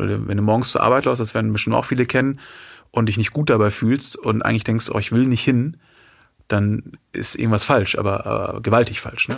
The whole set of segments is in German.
Weil wenn du morgens zur Arbeit läufst, das werden bestimmt auch viele kennen, und dich nicht gut dabei fühlst und eigentlich denkst, oh, ich will nicht hin, dann ist irgendwas falsch, aber äh, gewaltig falsch. Ne?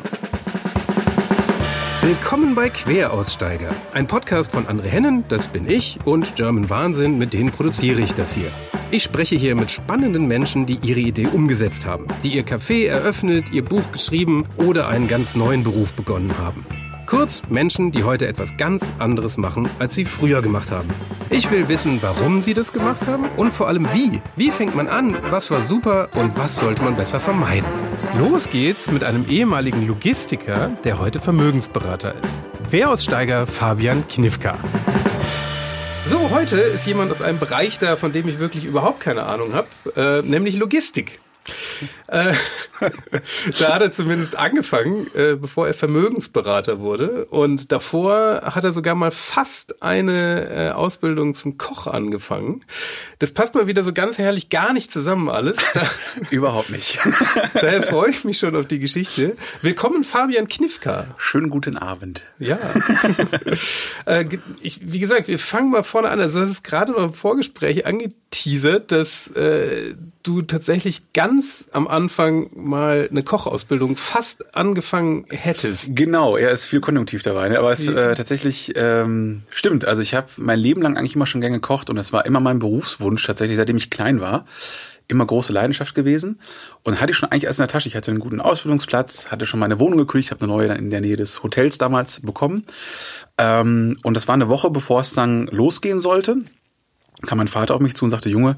Willkommen bei Queraussteiger, ein Podcast von André Hennen, das bin ich, und German Wahnsinn, mit denen produziere ich das hier. Ich spreche hier mit spannenden Menschen, die ihre Idee umgesetzt haben, die ihr Café eröffnet, ihr Buch geschrieben oder einen ganz neuen Beruf begonnen haben. Kurz Menschen, die heute etwas ganz anderes machen, als sie früher gemacht haben. Ich will wissen, warum sie das gemacht haben und vor allem wie. Wie fängt man an? Was war super und was sollte man besser vermeiden? Los geht's mit einem ehemaligen Logistiker, der heute Vermögensberater ist. Wehraussteiger Fabian Knifka. So, heute ist jemand aus einem Bereich da, von dem ich wirklich überhaupt keine Ahnung habe, äh, nämlich Logistik. Äh, da hat er zumindest angefangen, äh, bevor er Vermögensberater wurde. Und davor hat er sogar mal fast eine äh, Ausbildung zum Koch angefangen. Das passt mal wieder so ganz herrlich gar nicht zusammen alles. Da, Überhaupt nicht. daher freue ich mich schon auf die Geschichte. Willkommen Fabian Knifka. Schönen guten Abend. Ja. ich, wie gesagt, wir fangen mal vorne an. Also das ist gerade noch im Vorgespräch angeteasert, dass äh, du tatsächlich ganz am Anfang mal eine Kochausbildung fast angefangen hättest. Genau, er ist viel konjunktiv dabei, ne? aber es äh, tatsächlich ähm, stimmt. Also ich habe mein Leben lang eigentlich immer schon gern gekocht und es war immer mein Berufswunsch tatsächlich, seitdem ich klein war. Immer große Leidenschaft gewesen und hatte ich schon eigentlich alles in der Tasche. Ich hatte einen guten Ausbildungsplatz, hatte schon meine Wohnung gekündigt, habe eine neue in der Nähe des Hotels damals bekommen. Ähm, und das war eine Woche, bevor es dann losgehen sollte. Kam mein Vater auf mich zu und sagte, Junge,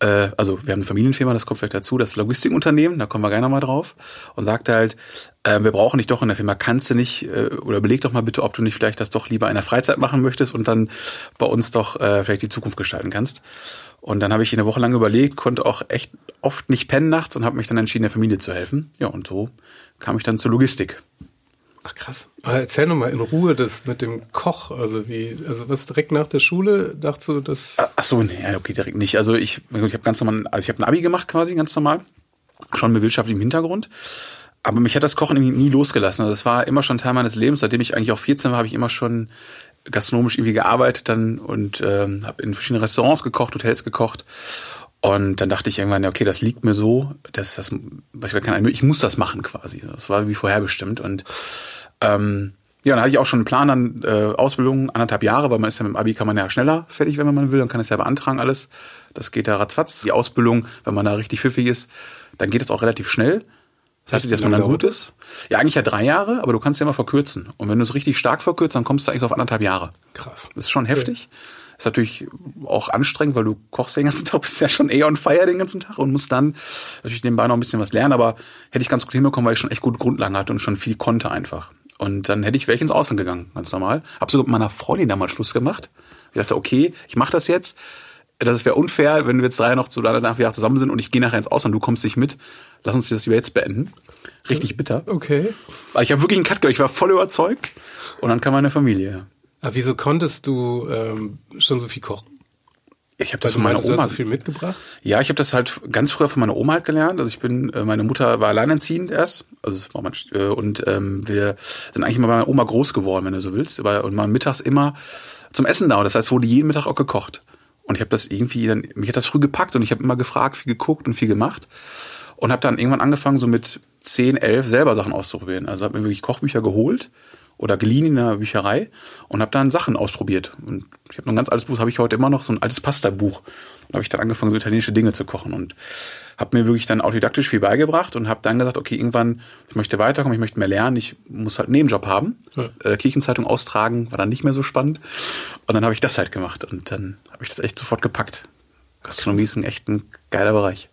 äh, also wir haben eine Familienfirma, das kommt vielleicht dazu, das Logistikunternehmen, da kommen wir gerne mal drauf, und sagte halt, äh, wir brauchen dich doch in der Firma, kannst du nicht, äh, oder überleg doch mal bitte, ob du nicht vielleicht das doch lieber in der Freizeit machen möchtest und dann bei uns doch äh, vielleicht die Zukunft gestalten kannst. Und dann habe ich eine Woche lang überlegt, konnte auch echt oft nicht pennen nachts und habe mich dann entschieden, der Familie zu helfen. Ja, und so kam ich dann zur Logistik. Ach krass. Aber erzähl noch mal in Ruhe das mit dem Koch. Also wie, also was direkt nach der Schule dachtest du, das? Ach so, nee, okay, direkt nicht. Also ich, ich habe ganz normal, also ich habe ein Abi gemacht quasi ganz normal, schon mit wirtschaftlichem Hintergrund. Aber mich hat das Kochen irgendwie nie losgelassen. Also es war immer schon Teil meines Lebens. Seitdem ich eigentlich auch 14 war, habe ich immer schon gastronomisch irgendwie gearbeitet dann und ähm, habe in verschiedenen Restaurants gekocht, Hotels gekocht. Und dann dachte ich irgendwann, ja, okay, das liegt mir so, dass das, ich, muss das machen quasi. Das war wie vorherbestimmt. Und ähm, ja, dann hatte ich auch schon einen Plan an äh, Ausbildung, anderthalb Jahre, weil man ist ja mit dem Abi kann man ja schneller fertig, wenn man will, dann kann es ja beantragen alles. Das geht ja ratzfatz. Die Ausbildung, wenn man da richtig pfiffig ist, dann geht es auch relativ schnell. Das heißt nicht, dass man dann gut ist. Ja, eigentlich ja drei Jahre, aber du kannst ja immer verkürzen. Und wenn du es richtig stark verkürzt, dann kommst du eigentlich auf anderthalb Jahre. Krass. Das ist schon heftig. Ist natürlich auch anstrengend, weil du kochst den ganzen Tag, bist ja schon eher on fire den ganzen Tag und musst dann natürlich nebenbei noch ein bisschen was lernen, aber hätte ich ganz gut hinbekommen, weil ich schon echt gute Grundlagen hatte und schon viel konnte einfach. Und dann hätte ich wäre ich ins Außen gegangen, ganz normal. Hab sogar mit meiner Freundin damals Schluss gemacht. Ich dachte, okay, ich mache das jetzt. Das wäre unfair, wenn wir jetzt drei noch zu nach Jahr zusammen sind und ich gehe nachher ins Ausland, du kommst nicht mit. Lass uns das jetzt beenden. Richtig bitter. Okay. Aber ich habe wirklich einen Cut gemacht, ich war voll überzeugt. Und dann kam meine Familie. Aber wieso konntest du ähm, schon so viel kochen? Ich habe das Weil von meiner meintest, du Oma. hast so viel mitgebracht? Ja, ich habe das halt ganz früher von meiner Oma halt gelernt. Also ich bin, äh, meine Mutter war alleinerziehend erst, also das war mein, äh, und ähm, wir sind eigentlich immer bei meiner Oma groß geworden, wenn du so willst. Und waren mittags immer zum Essen da. Das heißt, wurde jeden Mittag auch gekocht. Und ich habe das irgendwie dann, mich hat das früh gepackt und ich habe immer gefragt, viel geguckt und viel gemacht und habe dann irgendwann angefangen, so mit 10, 11 selber Sachen auszuprobieren. Also habe mir wirklich Kochbücher geholt oder geliehen in der Bücherei und habe dann Sachen ausprobiert. Und ich habe noch ein ganz altes Buch, habe ich heute immer noch so ein altes Pasta-Buch. Und habe ich dann angefangen, so italienische Dinge zu kochen und habe mir wirklich dann autodidaktisch viel beigebracht und habe dann gesagt, okay, irgendwann, ich möchte weiterkommen, ich möchte mehr lernen, ich muss halt einen Nebenjob haben. Ja. Äh, Kirchenzeitung austragen war dann nicht mehr so spannend. Und dann habe ich das halt gemacht und dann habe ich das echt sofort gepackt. Gastronomie ist ein echt ein geiler Bereich.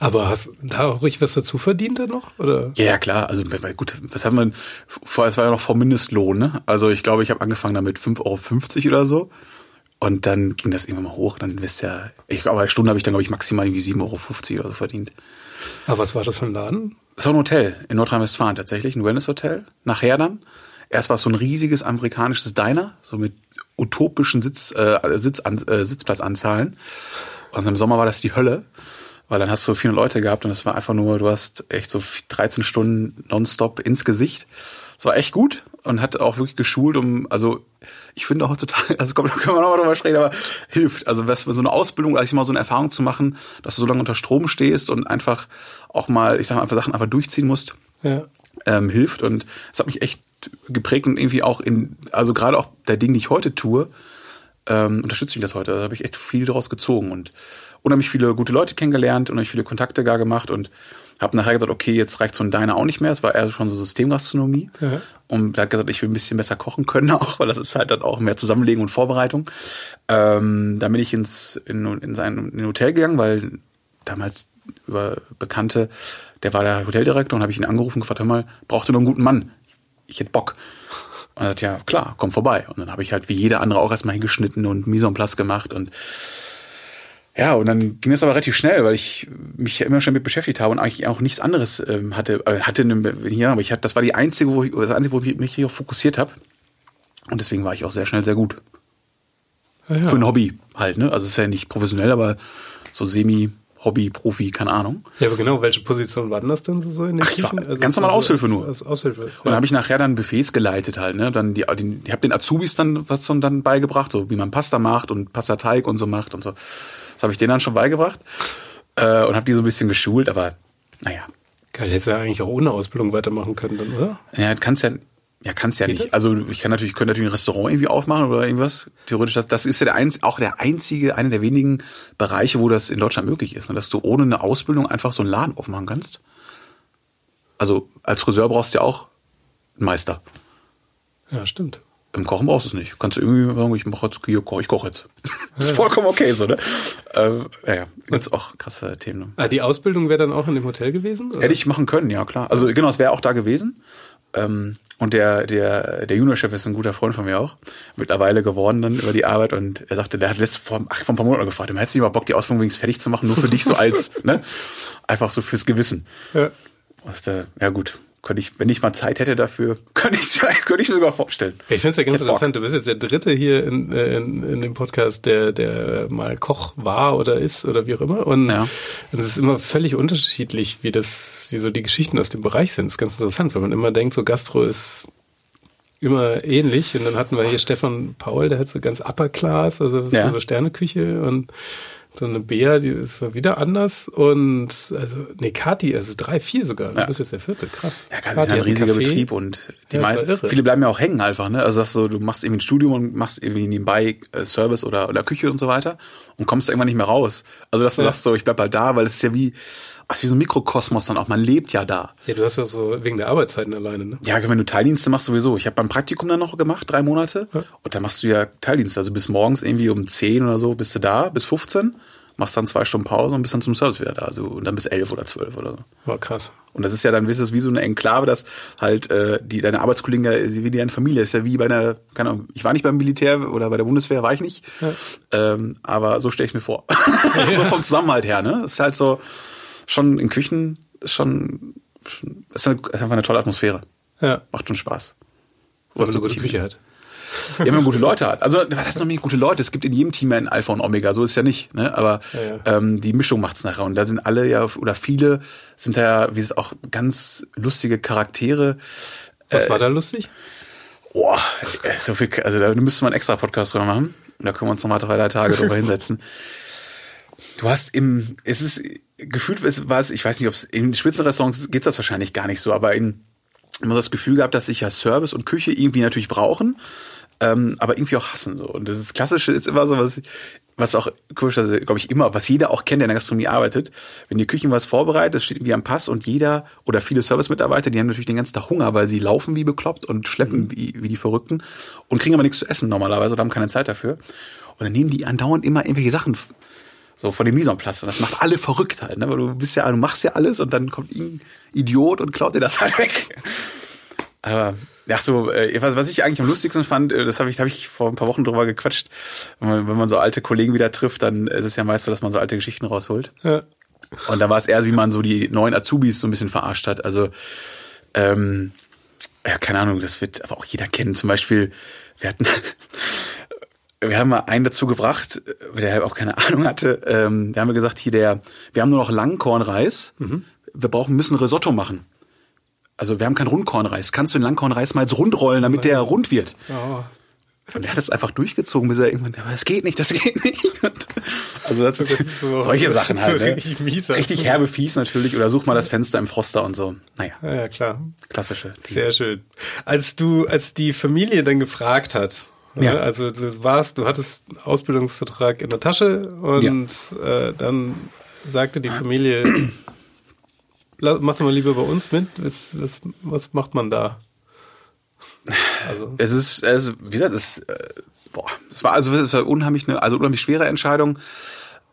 Aber hast du da auch richtig was dazu verdient dann noch? Oder? Ja, ja, klar. Also gut, was hat man vorher, es war ja noch vor Mindestlohn, ne? Also ich glaube, ich habe angefangen damit 5,50 Euro oder so. Und dann ging das irgendwann mal hoch. Dann wisst ja, ich glaube, eine Stunde habe ich dann, glaube ich, maximal irgendwie 7,50 Euro oder so verdient. Aber was war das für ein Laden? Das war ein Hotel in Nordrhein-Westfalen tatsächlich, ein Wellness-Hotel. Nachher dann. Erst war es so ein riesiges amerikanisches Diner, so mit utopischen Sitz, äh, Sitz, äh, Sitzplatzanzahlen. Und im Sommer war das die Hölle, weil dann hast du 400 Leute gehabt und es war einfach nur, du hast echt so 13 Stunden nonstop ins Gesicht. Es war echt gut und hat auch wirklich geschult, um, also ich finde auch total, also komm, da können wir nochmal drüber sprechen, aber hilft. Also was so eine Ausbildung, als mal so eine Erfahrung zu machen, dass du so lange unter Strom stehst und einfach auch mal, ich sag mal, einfach Sachen einfach durchziehen musst, ja. ähm, hilft. Und es hat mich echt geprägt und irgendwie auch in, also gerade auch der Ding, die ich heute tue, ähm, unterstütze mich das heute. Da habe ich echt viel daraus gezogen und unheimlich viele gute Leute kennengelernt, unheimlich viele Kontakte gar gemacht und habe nachher gesagt, okay, jetzt reicht so ein Diner auch nicht mehr. Es war eher schon so Systemgastronomie. Ja. Und da hat gesagt, ich will ein bisschen besser kochen können auch, weil das ist halt dann auch mehr Zusammenlegen und Vorbereitung. Ähm, dann bin ich ins in, in sein in ein Hotel gegangen, weil damals über Bekannte, der war der Hoteldirektor und habe ich ihn angerufen und gefragt, hör mal, braucht ihr noch einen guten Mann? Ich hätte Bock. Und er hat ja klar, komm vorbei. Und dann habe ich halt wie jeder andere auch erstmal hingeschnitten und Mise en place gemacht und ja, und dann ging es aber relativ schnell, weil ich mich ja immer schon mit beschäftigt habe und eigentlich auch nichts anderes ähm, hatte. Äh, hatte eine, ja, aber ich hatte, das war die einzige, wo ich, das einzige, wo ich mich hier fokussiert habe. Und deswegen war ich auch sehr schnell sehr gut. Ja, ja. Für ein Hobby halt, ne? Also es ist ja nicht professionell, aber so semi Hobby, Profi, keine Ahnung. Ja, aber genau, welche Position war denn das denn so in den Ach, ich war also ganz normal Aushilfe nur. Als, Aushilfe. Ja. Und dann habe ich nachher dann Buffets geleitet halt, ne? Dann die, die ich habe den Azubis dann was dann beigebracht, so wie man Pasta macht und Pastateig und so macht und so. Das habe ich denen dann schon beigebracht äh, und habe die so ein bisschen geschult, aber naja. Geil, hättest du ja eigentlich auch ohne Ausbildung weitermachen können, dann, oder? Ja, kannst ja, ja, kannst ja Geht nicht. Das? Also ich kann natürlich, könnte natürlich ein Restaurant irgendwie aufmachen oder irgendwas. Theoretisch, das, das ist ja der einz, auch der einzige, einer der wenigen Bereiche, wo das in Deutschland möglich ist, ne? dass du ohne eine Ausbildung einfach so einen Laden aufmachen kannst. Also als Friseur brauchst du ja auch einen Meister. Ja, stimmt. Im Kochen brauchst du es nicht. Kannst du irgendwie sagen, ich mache jetzt hier, ich koche jetzt. ist vollkommen okay so, ne? Ähm, ja, ja, ganz auch krasse Themen. Ne? Ah, die Ausbildung wäre dann auch in dem Hotel gewesen? Oder? Hätte ich machen können, ja klar. Also genau, es wäre auch da gewesen. Ähm, und der, der, der Juniorchef ist ein guter Freund von mir auch. Mittlerweile geworden dann über die Arbeit und er sagte, der hat letztes vor, ach, vor ein paar Monaten gefragt, du hättest nicht mal Bock, die Ausbildung wenigstens fertig zu machen, nur für dich so als, ne? Einfach so fürs Gewissen. Ja. Und, äh, ja gut, könnte ich, wenn ich mal Zeit hätte dafür, könnte ich könnte ich mir sogar vorstellen. Ich finde es ja ganz interessant. Du bist jetzt der Dritte hier in, in, in dem Podcast, der, der mal Koch war oder ist oder wie auch immer. Und ja. es ist immer völlig unterschiedlich, wie das, wie so die Geschichten aus dem Bereich sind. Das ist ganz interessant, weil man immer denkt, so Gastro ist immer ähnlich. Und dann hatten wir hier Stefan Paul, der hat so ganz Upper Class, also ja. so Sterneküche und so eine Bea, die ist wieder anders und also nee, Kati, also drei, vier sogar. Du ja. bist jetzt der vierte, krass. Ja, Kati ist ein riesiger Betrieb und die ja, meisten, viele bleiben ja auch hängen einfach, ne? Also dass du, du machst irgendwie ein Studium und machst irgendwie nebenbei äh, Service oder, oder Küche und so weiter und kommst da irgendwann nicht mehr raus. Also dass du ja. sagst so, ich bleib halt da, weil es ist ja wie, ach, wie so ein Mikrokosmos dann auch. Man lebt ja da. Ja, du hast ja so wegen der Arbeitszeiten alleine, ne? Ja, wenn du Teildienste machst, sowieso. Ich habe beim Praktikum dann noch gemacht, drei Monate. Ja. Und da machst du ja Teildienste. Also bis morgens irgendwie um zehn oder so bist du da, bis 15 machst dann zwei Stunden Pause und bist dann zum Service wieder da. Also, und dann bis elf oder zwölf oder so. War krass. Und das ist ja dann, wisst ihr, wie so eine Enklave, dass halt äh, die deine Arbeitskollegen ja wie deine Familie ist ja wie bei einer, keine Ahnung, ich war nicht beim Militär oder bei der Bundeswehr, war ich nicht. Ja. Ähm, aber so stelle ich mir vor. Ja. so vom Zusammenhalt her, ne? Das ist halt so schon in Küchen ist schon, ist, eine, ist einfach eine tolle Atmosphäre. Ja. Macht schon Spaß. Weil man eine gute Küche hat. Ja, wenn man gute Leute hat. Also, was heißt noch nicht gute Leute? Es gibt in jedem Team ein Alpha und Omega, so ist ja nicht. Ne? Aber ja, ja. Ähm, die Mischung macht's nachher. Und da sind alle ja, oder viele sind da ja, wie es auch ganz lustige Charaktere. Was äh, war da lustig? Boah, so viel, also da müsste man einen extra Podcast drüber machen. Da können wir uns nochmal drei, drei Tage drüber hinsetzen. Du hast im, es ist gefühlt, war es, ich weiß nicht, ob es in Spitzenrestaurants gibt das wahrscheinlich gar nicht so, aber in immer das Gefühl gehabt, dass sich ja Service und Küche irgendwie natürlich brauchen ähm, aber irgendwie auch hassen so. Und das ist klassische ist immer so was, was auch komischerweise, glaube ich, immer, was jeder auch kennt, der in der Gastronomie arbeitet. Wenn die Küche was vorbereitet, steht irgendwie am Pass und jeder oder viele Service-Mitarbeiter, die haben natürlich den ganzen Tag Hunger, weil sie laufen wie bekloppt und schleppen mhm. wie, wie die Verrückten und kriegen aber nichts zu essen normalerweise oder haben keine Zeit dafür. Und dann nehmen die andauernd immer irgendwelche Sachen so von dem place. Und das macht alle verrückt halt, ne? Weil du bist ja, du machst ja alles und dann kommt ein Idiot und klaut dir das halt weg. Aber Ach so, äh, was, was ich eigentlich am lustigsten fand, äh, das habe ich, hab ich vor ein paar Wochen drüber gequatscht. Wenn man, wenn man so alte Kollegen wieder trifft, dann ist es ja meist so, dass man so alte Geschichten rausholt. Ja. Und da war es eher, wie man so die neuen Azubis so ein bisschen verarscht hat. Also, ähm, ja, keine Ahnung, das wird aber auch jeder kennen. Zum Beispiel, wir hatten, wir haben mal einen dazu gebracht, der auch keine Ahnung hatte. Ähm, wir haben gesagt, hier der, wir haben nur noch Langkornreis. Mhm. Wir brauchen, müssen Risotto machen. Also wir haben keinen Rundkornreis. Kannst du den Langkornreis mal jetzt rundrollen, damit der rund wird? Ja. Und er hat es einfach durchgezogen, bis er irgendwann, aber es geht nicht, das geht nicht. Und also das ist so, solche Sachen halt. So ne? richtig, mies, richtig herbe fies natürlich. Oder such mal das Fenster im Froster und so. Naja. Ja, klar. Klassische. Dinge. Sehr schön. Als du, als die Familie dann gefragt hat, ja. Also du warst, du hattest Ausbildungsvertrag in der Tasche und ja. äh, dann sagte die Familie, mach doch mal lieber bei uns mit. Was, was, was macht man da? Also. Es ist, also, wie gesagt, es, äh, boah, es war also es war unheimlich eine, also unheimlich schwere Entscheidung,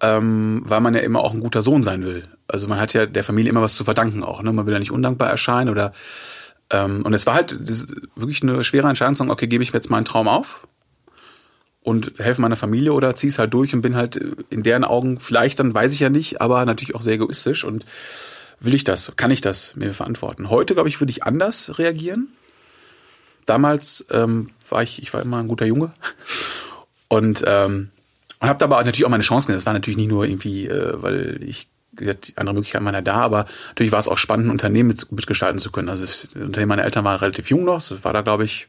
ähm, weil man ja immer auch ein guter Sohn sein will. Also man hat ja der Familie immer was zu verdanken auch, ne? Man will ja nicht undankbar erscheinen oder ähm, und es war halt wirklich eine schwere Entscheidung, sagen, okay, gebe ich mir jetzt meinen Traum auf und helfe meiner Familie oder zieh's halt durch und bin halt in deren Augen vielleicht dann weiß ich ja nicht, aber natürlich auch sehr egoistisch und will ich das, kann ich das mir verantworten. Heute glaube ich würde ich anders reagieren damals ähm, war ich, ich war immer ein guter Junge und ähm, und habe dabei natürlich auch meine Chancen. Das war natürlich nicht nur irgendwie, äh, weil ich gesagt, andere Möglichkeiten waren ja da, aber natürlich war es auch spannend, ein Unternehmen mit, mitgestalten zu können. Also das Unternehmen meiner Eltern war relativ jung noch, das war da glaube ich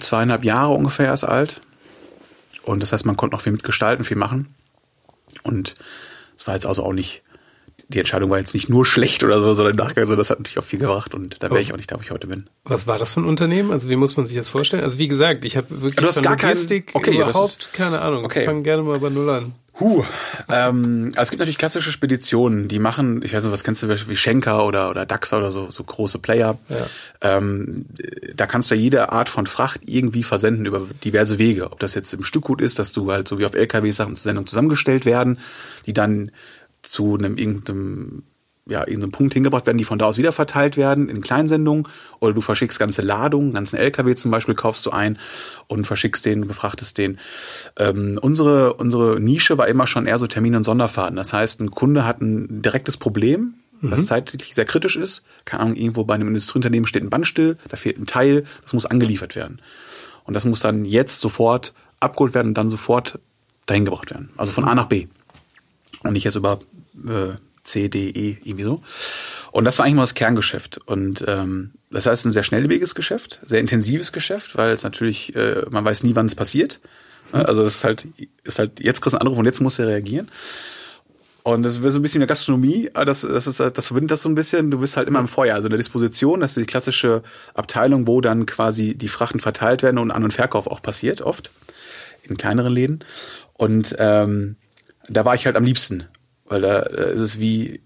zweieinhalb Jahre ungefähr erst alt. Und das heißt, man konnte noch viel mitgestalten, viel machen. Und es war jetzt also auch nicht die Entscheidung war jetzt nicht nur schlecht oder so, sondern im Nachgang so, das hat natürlich auch viel gebracht und da wäre ich auch nicht da, wo ich heute bin. Was war das für ein Unternehmen? Also wie muss man sich das vorstellen? Also wie gesagt, ich habe wirklich du hast gar Logistik kein, okay, überhaupt ist, keine Ahnung. Okay. Ich fange gerne mal bei Null an. Huh. Ähm, also es gibt natürlich klassische Speditionen, die machen, ich weiß nicht, was kennst du wie Schenker oder oder Daxa oder so so große Player. Ja. Ähm, da kannst du ja jede Art von Fracht irgendwie versenden über diverse Wege. Ob das jetzt im Stückgut ist, dass du halt so wie auf LKW Sachen zur Sendung zusammengestellt werden, die dann zu einem irgendeinem ja, irgendeinem Punkt hingebracht werden, die von da aus wieder verteilt werden in Kleinsendungen oder du verschickst ganze Ladungen, ganzen LKW zum Beispiel kaufst du ein und verschickst den, befrachtest den. Ähm, unsere, unsere Nische war immer schon eher so Termine und Sonderfahrten. Das heißt, ein Kunde hat ein direktes Problem, was mhm. zeitlich sehr kritisch ist. Keine Ahnung, irgendwo bei einem Industrieunternehmen steht ein Band still, da fehlt ein Teil, das muss angeliefert werden. Und das muss dann jetzt sofort abgeholt werden und dann sofort dahin gebracht werden. Also von A nach B und nicht jetzt über äh, C, D, E, irgendwie so. Und das war eigentlich mal das Kerngeschäft. Und ähm, das heißt, ein sehr schnelllebiges Geschäft, sehr intensives Geschäft, weil es natürlich, äh, man weiß nie, wann es passiert. Mhm. Also das ist halt, ist halt, jetzt kriegst du einen Anruf und jetzt muss er reagieren. Und das wäre so ein bisschen in der Gastronomie, das, das, ist, das verbindet das so ein bisschen. Du bist halt immer im Feuer, also in der Disposition, das ist die klassische Abteilung, wo dann quasi die Frachten verteilt werden und An- und Verkauf auch passiert, oft in kleineren Läden. Und ähm, da war ich halt am liebsten, weil da, da ist es wie,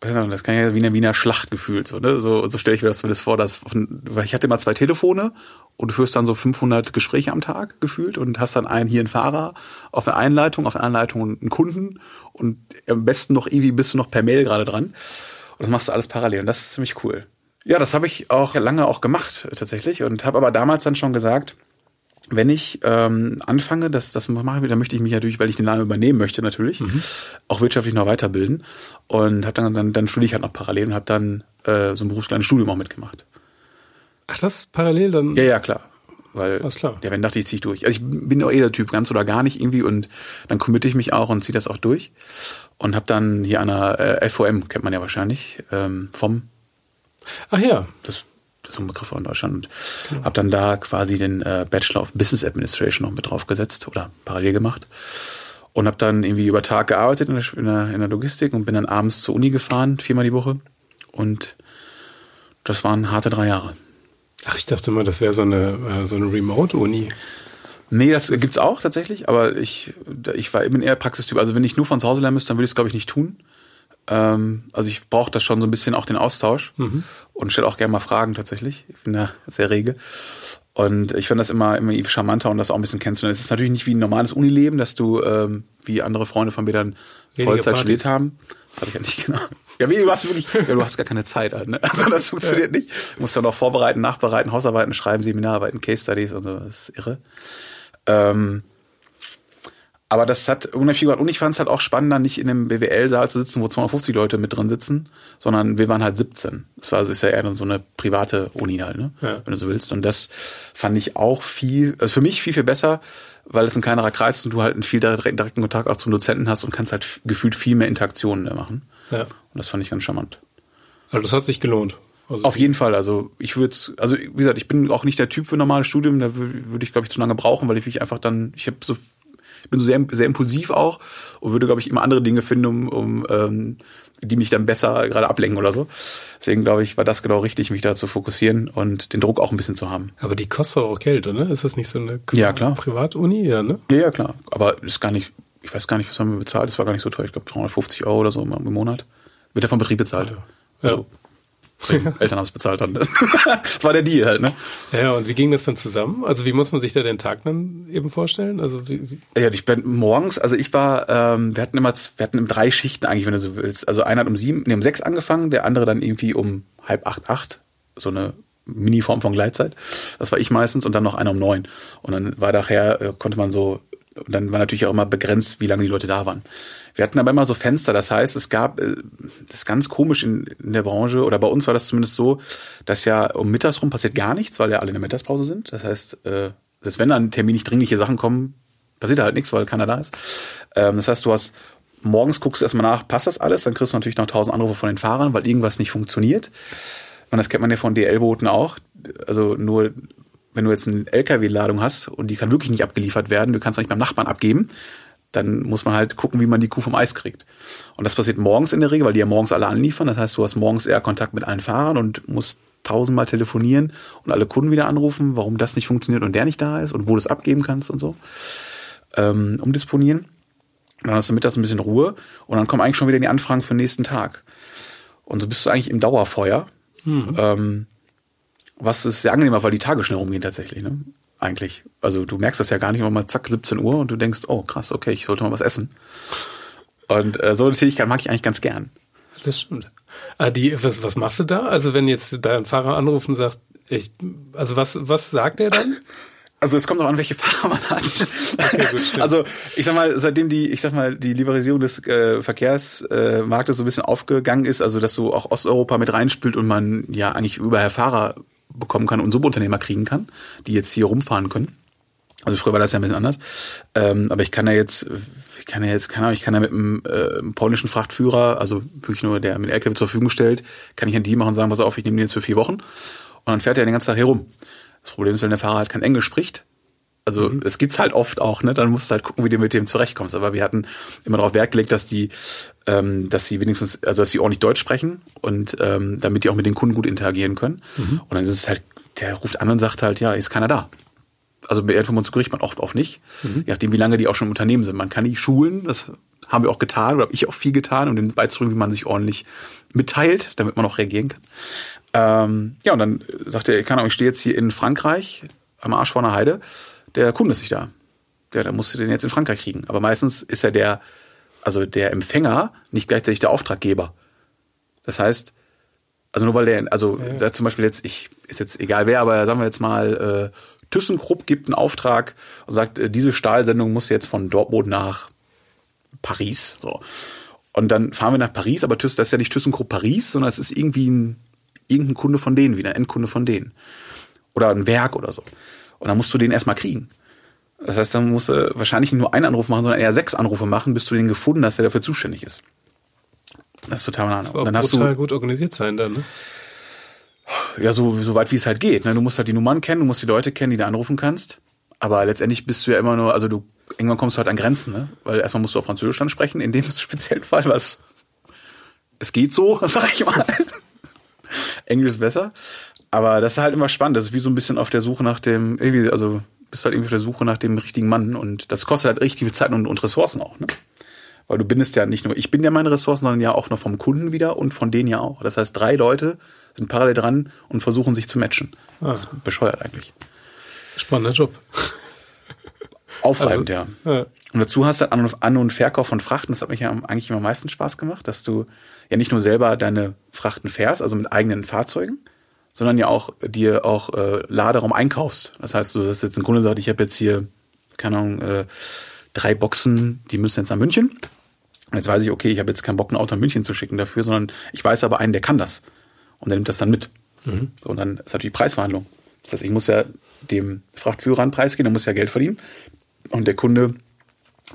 das kann ja wie eine Wiener Schlacht gefühlt, so, ne? So, so stelle ich mir das zumindest vor, dass, weil ich hatte immer zwei Telefone und du führst dann so 500 Gespräche am Tag gefühlt und hast dann einen hier einen Fahrer auf der Einleitung, auf der Anleitung einen Kunden und am besten noch irgendwie bist du noch per Mail gerade dran. Und das machst du alles parallel und das ist ziemlich cool. Ja, das habe ich auch lange auch gemacht tatsächlich und habe aber damals dann schon gesagt, wenn ich ähm, anfange, das, das mache ich, dann möchte ich mich natürlich, weil ich den Laden übernehmen möchte, natürlich, mhm. auch wirtschaftlich noch weiterbilden. Und habe dann, dann, dann studiere ich halt noch parallel und habe dann äh, so ein berufskleines Studium auch mitgemacht. Ach, das parallel dann? Ja, ja, klar. Weil, Alles klar. ja, wenn dachte ich, ziehe ich durch. Also ich bin auch eh der Typ, ganz oder gar nicht irgendwie und dann committe ich mich auch und ziehe das auch durch. Und habe dann hier an der äh, FOM, kennt man ja wahrscheinlich, ähm, vom Ach ja. Das so ein Begriff in Deutschland. Und genau. habe dann da quasi den äh, Bachelor of Business Administration noch mit draufgesetzt oder parallel gemacht. Und habe dann irgendwie über Tag gearbeitet in der, in, der, in der Logistik und bin dann abends zur Uni gefahren, viermal die Woche. Und das waren harte drei Jahre. Ach, ich dachte mal, das wäre so eine, äh, so eine Remote-Uni. Nee, das gibt's auch tatsächlich, aber ich, ich war eben eher Praxistyp. Also wenn ich nur von zu Hause lernen müsste, dann würde ich es, glaube ich, nicht tun. Ähm, also ich brauche das schon so ein bisschen auch den Austausch mhm. und stelle auch gerne mal Fragen tatsächlich. Ich bin da sehr rege. Und ich finde das immer, immer charmanter und das auch ein bisschen kennenzulernen. Es ist natürlich nicht wie ein normales Unileben, dass du, ähm, wie andere Freunde von mir dann Weniger Vollzeit studiert haben. Habe ich ja nicht genau. Ja, wie, du hast wirklich, ja, du hast gar keine Zeit halt, ne? Also das funktioniert ja. nicht. Du musst dann auch vorbereiten, nachbereiten, Hausarbeiten schreiben, Seminararbeiten, Case Studies und so. Das ist irre. Ähm, aber das hat unheimlich viel gemacht. Und ich fand es halt auch spannender, nicht in einem BWL-Saal zu sitzen, wo 250 Leute mit drin sitzen, sondern wir waren halt 17. Das war also ist ja eher so eine private Uni halt, ne? Ja. wenn du so willst. Und das fand ich auch viel, also für mich viel, viel besser, weil es ein kleinerer Kreis ist und du halt einen viel direkten Kontakt auch zum Dozenten hast und kannst halt gefühlt viel mehr Interaktionen machen. Ja. Und das fand ich ganz charmant. Also das hat sich gelohnt. Also Auf jeden Fall. Also ich würde, also wie gesagt, ich bin auch nicht der Typ für normales Studium. Da würde ich, glaube ich, zu lange brauchen, weil ich mich einfach dann, ich habe so, bin so sehr, sehr impulsiv auch und würde, glaube ich, immer andere Dinge finden, um, um ähm, die mich dann besser gerade ablenken oder so. Deswegen glaube ich, war das genau richtig, mich da zu fokussieren und den Druck auch ein bisschen zu haben. Aber die kostet auch Geld, oder? Ist das nicht so eine ja, klar. Privatuni? Ja, ne? Ja, ja, klar. Aber ist gar nicht, ich weiß gar nicht, was haben wir bezahlt. Das war gar nicht so teuer. Ich glaube 350 Euro oder so im Monat. Wird ja vom Betrieb bezahlt. Ja. Also, Eltern haben es bezahlt dann. das war der Deal halt, ne? Ja, und wie ging das dann zusammen? Also wie muss man sich da den Tag dann eben vorstellen? Also wie, wie? Ja, ich bin morgens, also ich war, ähm, wir hatten immer, wir hatten drei Schichten eigentlich, wenn du so willst. Also einer hat um sieben, nee, um sechs angefangen, der andere dann irgendwie um halb acht, acht. So eine Mini-Form von Gleitzeit. Das war ich meistens und dann noch einer um neun. Und dann war nachher, äh, konnte man so, und dann war natürlich auch immer begrenzt, wie lange die Leute da waren. Wir hatten aber immer so Fenster, das heißt, es gab, äh, das ist ganz komisch in, in der Branche, oder bei uns war das zumindest so, dass ja um mittags rum passiert gar nichts, weil ja alle in der Mittagspause sind. Das heißt, äh, dass wenn dann terminlich dringliche Sachen kommen, passiert halt nichts, weil keiner da ist. Ähm, das heißt, du hast morgens guckst du erstmal nach, passt das alles? Dann kriegst du natürlich noch tausend Anrufe von den Fahrern, weil irgendwas nicht funktioniert. Und das kennt man ja von DL-Booten auch. Also nur, wenn du jetzt eine LKW-Ladung hast und die kann wirklich nicht abgeliefert werden, du kannst auch nicht beim Nachbarn abgeben, dann muss man halt gucken, wie man die Kuh vom Eis kriegt. Und das passiert morgens in der Regel, weil die ja morgens alle anliefern. Das heißt, du hast morgens eher Kontakt mit allen Fahrern und musst tausendmal telefonieren und alle Kunden wieder anrufen, warum das nicht funktioniert und der nicht da ist und wo du es abgeben kannst und so. Ähm, umdisponieren. Und dann hast du mittags ein bisschen Ruhe und dann kommen eigentlich schon wieder die Anfragen für den nächsten Tag. Und so bist du eigentlich im Dauerfeuer. Mhm. Ähm, was ist sehr angenehmer, weil die Tage schnell rumgehen tatsächlich. Ne? Eigentlich. Also du merkst das ja gar nicht, immer mal zack, 17 Uhr und du denkst, oh krass, okay, ich sollte mal was essen. Und äh, so eine Tätigkeit mag ich eigentlich ganz gern. Das stimmt. Ah, die, was, was machst du da? Also wenn jetzt dein Fahrer anruft und sagt, ich, also was, was sagt er dann? Also es kommt auch an, welche Fahrer man hat. Okay, gut, also ich sag mal, seitdem die, ich sag mal, die Liberalisierung des äh, Verkehrsmarktes äh, so ein bisschen aufgegangen ist, also dass so auch Osteuropa mit reinspielt und man ja eigentlich überall Fahrer bekommen kann und Subunternehmer kriegen kann, die jetzt hier rumfahren können. Also früher war das ja ein bisschen anders. Ähm, aber ich kann ja jetzt, ich kann ja jetzt, keine Ahnung, ich kann ja mit einem äh, polnischen Frachtführer, also wirklich nur der mit LKW zur Verfügung stellt, kann ich an die machen und sagen, pass auf, ich nehme den jetzt für vier Wochen. Und dann fährt er den ganzen Tag herum. Das Problem ist, wenn der Fahrer halt kein Englisch spricht, also mhm. es gibt's halt oft auch, ne? Dann musst du halt gucken, wie du mit dem zurechtkommst. Aber wir hatten immer darauf Wert gelegt, dass die, ähm, dass sie wenigstens, also dass sie ordentlich Deutsch sprechen und ähm, damit die auch mit den Kunden gut interagieren können. Mhm. Und dann ist es halt, der ruft an und sagt halt, ja, ist keiner da. Also bei von uns kriegt man oft auch nicht, mhm. je nachdem, wie lange die auch schon im Unternehmen sind. Man kann die schulen, das haben wir auch getan oder habe ich auch viel getan, um den beizubringen, wie man sich ordentlich mitteilt, damit man auch reagieren kann. Ähm, ja, und dann sagt er, ich kann auch, ich stehe jetzt hier in Frankreich am Arsch vor einer Heide der Kunde ist nicht da. Ja, dann musst du den jetzt in Frankreich kriegen. Aber meistens ist ja der, also der Empfänger nicht gleichzeitig der Auftraggeber. Das heißt, also nur weil der, also ja. zum Beispiel jetzt, ich ist jetzt egal wer, aber sagen wir jetzt mal, äh, ThyssenKrupp gibt einen Auftrag und sagt, äh, diese Stahlsendung muss jetzt von Dortmund nach Paris. So. Und dann fahren wir nach Paris, aber Thyssen, das ist ja nicht ThyssenKrupp Paris, sondern es ist irgendwie ein, irgendein Kunde von denen, wieder ein Endkunde von denen. Oder ein Werk oder so. Und dann musst du den erstmal kriegen. Das heißt, dann musst du wahrscheinlich nicht nur einen Anruf machen, sondern eher sechs Anrufe machen, bis du den gefunden hast, der dafür zuständig ist. Das ist total banane. Und dann hast du gut organisiert sein dann, ne? Ja, so, so weit wie es halt geht. Ne? Du musst halt die Nummern kennen, du musst die Leute kennen, die du anrufen kannst. Aber letztendlich bist du ja immer nur, also du, irgendwann kommst du halt an Grenzen, ne? Weil erstmal musst du auf Französisch dann sprechen, in dem speziellen Fall, was es geht so, sag ich mal. Englisch ist besser. Aber das ist halt immer spannend. Das ist wie so ein bisschen auf der Suche nach dem, irgendwie, also bist halt irgendwie auf der Suche nach dem richtigen Mann und das kostet halt richtig viel Zeit und, und Ressourcen auch, ne? Weil du bindest ja nicht nur, ich bin ja meine Ressourcen, sondern ja auch noch vom Kunden wieder und von denen ja auch. Das heißt, drei Leute sind parallel dran und versuchen sich zu matchen. Ah. Das ist bescheuert eigentlich. Spannender Job. Aufreibend, also, ja. ja. Und dazu hast du An- An- und Verkauf von Frachten. Das hat mich ja eigentlich immer am meisten Spaß gemacht, dass du ja nicht nur selber deine Frachten fährst, also mit eigenen Fahrzeugen, sondern ja auch dir auch äh, Laderaum einkaufst. Das heißt, du hast jetzt ein Kunde sagt, ich habe jetzt hier, keine Ahnung, äh, drei Boxen, die müssen jetzt nach München. Und jetzt weiß ich, okay, ich habe jetzt keinen Bock, ein Auto nach München zu schicken dafür, sondern ich weiß aber einen, der kann das. Und der nimmt das dann mit. Mhm. Und dann ist natürlich Preisverhandlung. Das heißt, ich muss ja dem Frachtführer einen Preis geben, der muss ja Geld verdienen. Und der Kunde,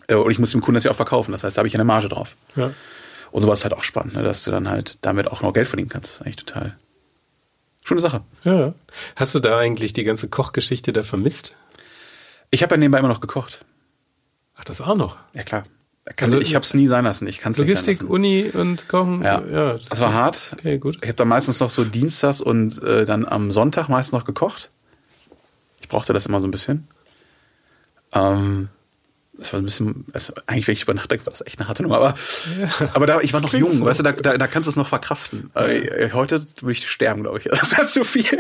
äh, und ich muss dem Kunden das ja auch verkaufen. Das heißt, da habe ich eine Marge drauf. Ja. Und sowas ist halt auch spannend, ne, dass du dann halt damit auch noch Geld verdienen kannst. Eigentlich total schöne Sache. Ja. Hast du da eigentlich die ganze Kochgeschichte da vermisst? Ich habe ja nebenbei immer noch gekocht. Ach, das auch noch? Ja, klar. Kann, also, ich habe es nie sein lassen. Ich kann's Logistik, nicht. Uni und Kochen. Ja, ja das, das war hart. Okay, gut. Ich habe dann meistens noch so dienstags und äh, dann am Sonntag meistens noch gekocht. Ich brauchte das immer so ein bisschen. Ähm, das war ein bisschen, also eigentlich, wenn ich drüber nachdenke, war das echt eine harte Nummer. Aber, ja, aber da, ich war noch jung, so. weißt du, da, da, da kannst du es noch verkraften. Ja. Äh, heute würde ich sterben, glaube ich. Das war zu viel.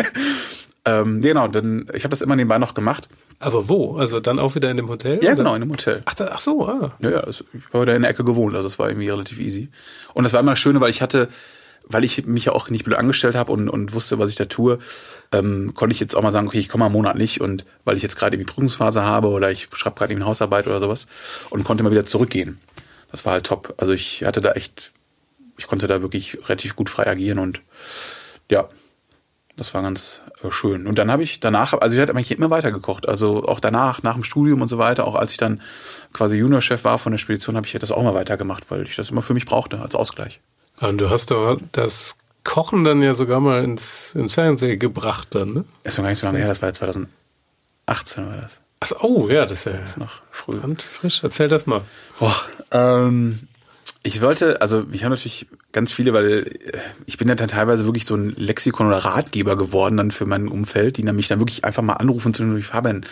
Ähm, genau, dann ich habe das immer nebenbei noch gemacht. Aber wo? Also dann auch wieder in dem Hotel? Ja, oder? genau, in dem Hotel. Ach, da, ach so, ah. Ja, ja, also ich war da in der Ecke gewohnt, also es war irgendwie relativ easy. Und das war immer das Schöne, weil ich hatte, weil ich mich ja auch nicht blöd angestellt habe und, und wusste, was ich da tue, ähm, konnte ich jetzt auch mal sagen, okay, ich komme mal einen Monat nicht und weil ich jetzt gerade die Prüfungsphase habe oder ich schreibe gerade eine Hausarbeit oder sowas und konnte mal wieder zurückgehen. Das war halt top. Also ich hatte da echt, ich konnte da wirklich relativ gut frei agieren und ja, das war ganz äh, schön. Und dann habe ich danach, also ich hatte eigentlich immer weiter gekocht. Also auch danach, nach dem Studium und so weiter, auch als ich dann quasi Juniorchef war von der Spedition, habe ich das auch mal weitergemacht, weil ich das immer für mich brauchte als Ausgleich. Und du hast doch das Kochen dann ja sogar mal ins, ins Fernsehen gebracht dann, ne? Das war gar nicht so lange her, das war ja 2018 war das. Ach, oh ja, das ist ja das ist noch früh. frisch. Erzähl das mal. Boah, ähm, ich wollte, also ich habe natürlich ganz viele, weil äh, ich bin ja dann teilweise wirklich so ein Lexikon oder Ratgeber geworden dann für mein Umfeld, die dann mich dann wirklich einfach mal anrufen zu den Fabian,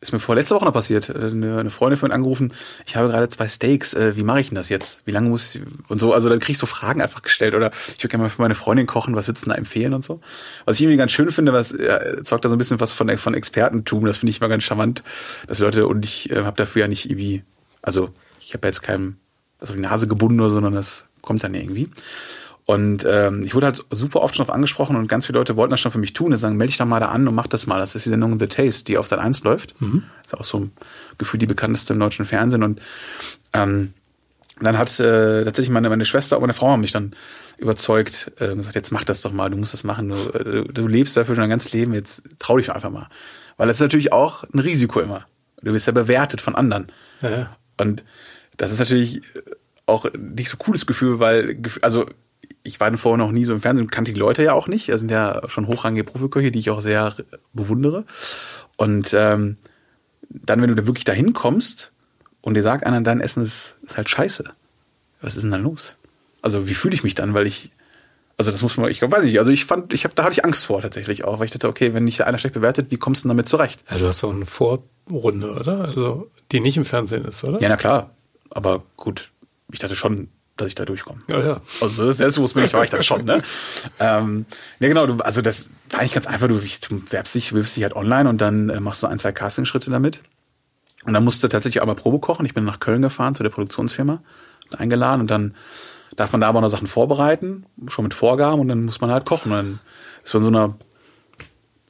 ist mir vor letzte Woche noch passiert. Äh, eine, Freundin von angerufen, ich habe gerade zwei Steaks, äh, wie mache ich denn das jetzt? Wie lange muss ich und so, also dann krieg ich so Fragen einfach gestellt oder ich würde gerne mal für meine Freundin kochen, was würdest du da empfehlen und so. Was ich irgendwie ganz schön finde, was äh, zeugt da so ein bisschen was von, von Expertentum, das finde ich immer ganz charmant, dass Leute und ich äh, habe dafür ja nicht irgendwie, also ich habe jetzt keinem das auf die Nase gebunden oder, sondern das kommt dann irgendwie. Und ähm, ich wurde halt super oft schon darauf angesprochen und ganz viele Leute wollten das schon für mich tun. Die sagen, melde dich doch mal da an und mach das mal. Das ist die Sendung The Taste, die auf Sat 1 läuft. Mhm. Ist auch so ein Gefühl die bekannteste im deutschen Fernsehen. Und ähm, dann hat äh, tatsächlich meine, meine Schwester und meine Frau haben mich dann überzeugt äh, und gesagt, jetzt mach das doch mal, du musst das machen. Du, äh, du lebst dafür schon dein ganzes Leben, jetzt trau dich einfach mal. Weil das ist natürlich auch ein Risiko immer. Du bist ja bewertet von anderen. Ja. Und das ist natürlich auch nicht so cooles Gefühl, weil, also ich war vorher noch nie so im Fernsehen, kannte die Leute ja auch nicht. Das sind ja schon hochrangige Profiköche, die ich auch sehr bewundere. Und ähm, dann, wenn du da wirklich dahin kommst und dir sagt einer, dein Essen ist, ist halt scheiße. Was ist denn dann los? Also wie fühle ich mich dann, weil ich also das muss man, ich weiß nicht, also ich fand, ich habe, da hatte ich Angst vor tatsächlich auch, weil ich dachte, okay, wenn nicht einer schlecht bewertet, wie kommst du denn damit zurecht? Ja, du hast doch eine Vorrunde, oder? Also die nicht im Fernsehen ist, oder? Ja, na klar. Aber gut, ich dachte schon, dass ich da durchkomme. Ja, ja. Also selbstbewusst bin ich, war ich dann schon, ne? ähm, ja, genau, du, also das war eigentlich ganz einfach, du, du werbst dich, wirbst dich halt online und dann äh, machst du ein, zwei Casting-Schritte damit. Und dann musste tatsächlich einmal Probe kochen. Ich bin nach Köln gefahren zu der Produktionsfirma, eingeladen und dann darf man da aber noch Sachen vorbereiten, schon mit Vorgaben und dann muss man halt kochen. Und dann ist man so einer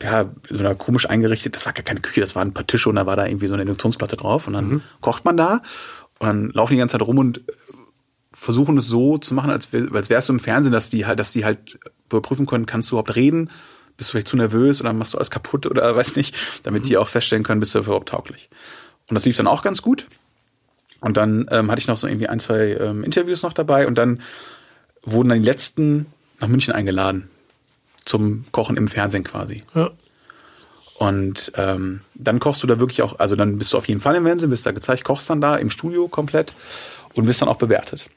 ja, so einer komisch eingerichtet, das war gar keine Küche, das waren ein paar Tische und da war da irgendwie so eine Induktionsplatte drauf und dann mhm. kocht man da und dann laufen die ganze Zeit rum und versuchen es so zu machen, als, als wärst du im Fernsehen, dass die halt, dass die halt überprüfen können, kannst du überhaupt reden? Bist du vielleicht zu nervös oder machst du alles kaputt oder weiß nicht, damit die mhm. auch feststellen können, bist du überhaupt tauglich. Und das lief dann auch ganz gut. Und dann ähm, hatte ich noch so irgendwie ein, zwei ähm, Interviews noch dabei und dann wurden dann die letzten nach München eingeladen zum Kochen im Fernsehen quasi. Ja. Und ähm, dann kochst du da wirklich auch, also dann bist du auf jeden Fall im Fernsehen, bist da gezeigt, kochst dann da im Studio komplett und wirst dann auch bewertet.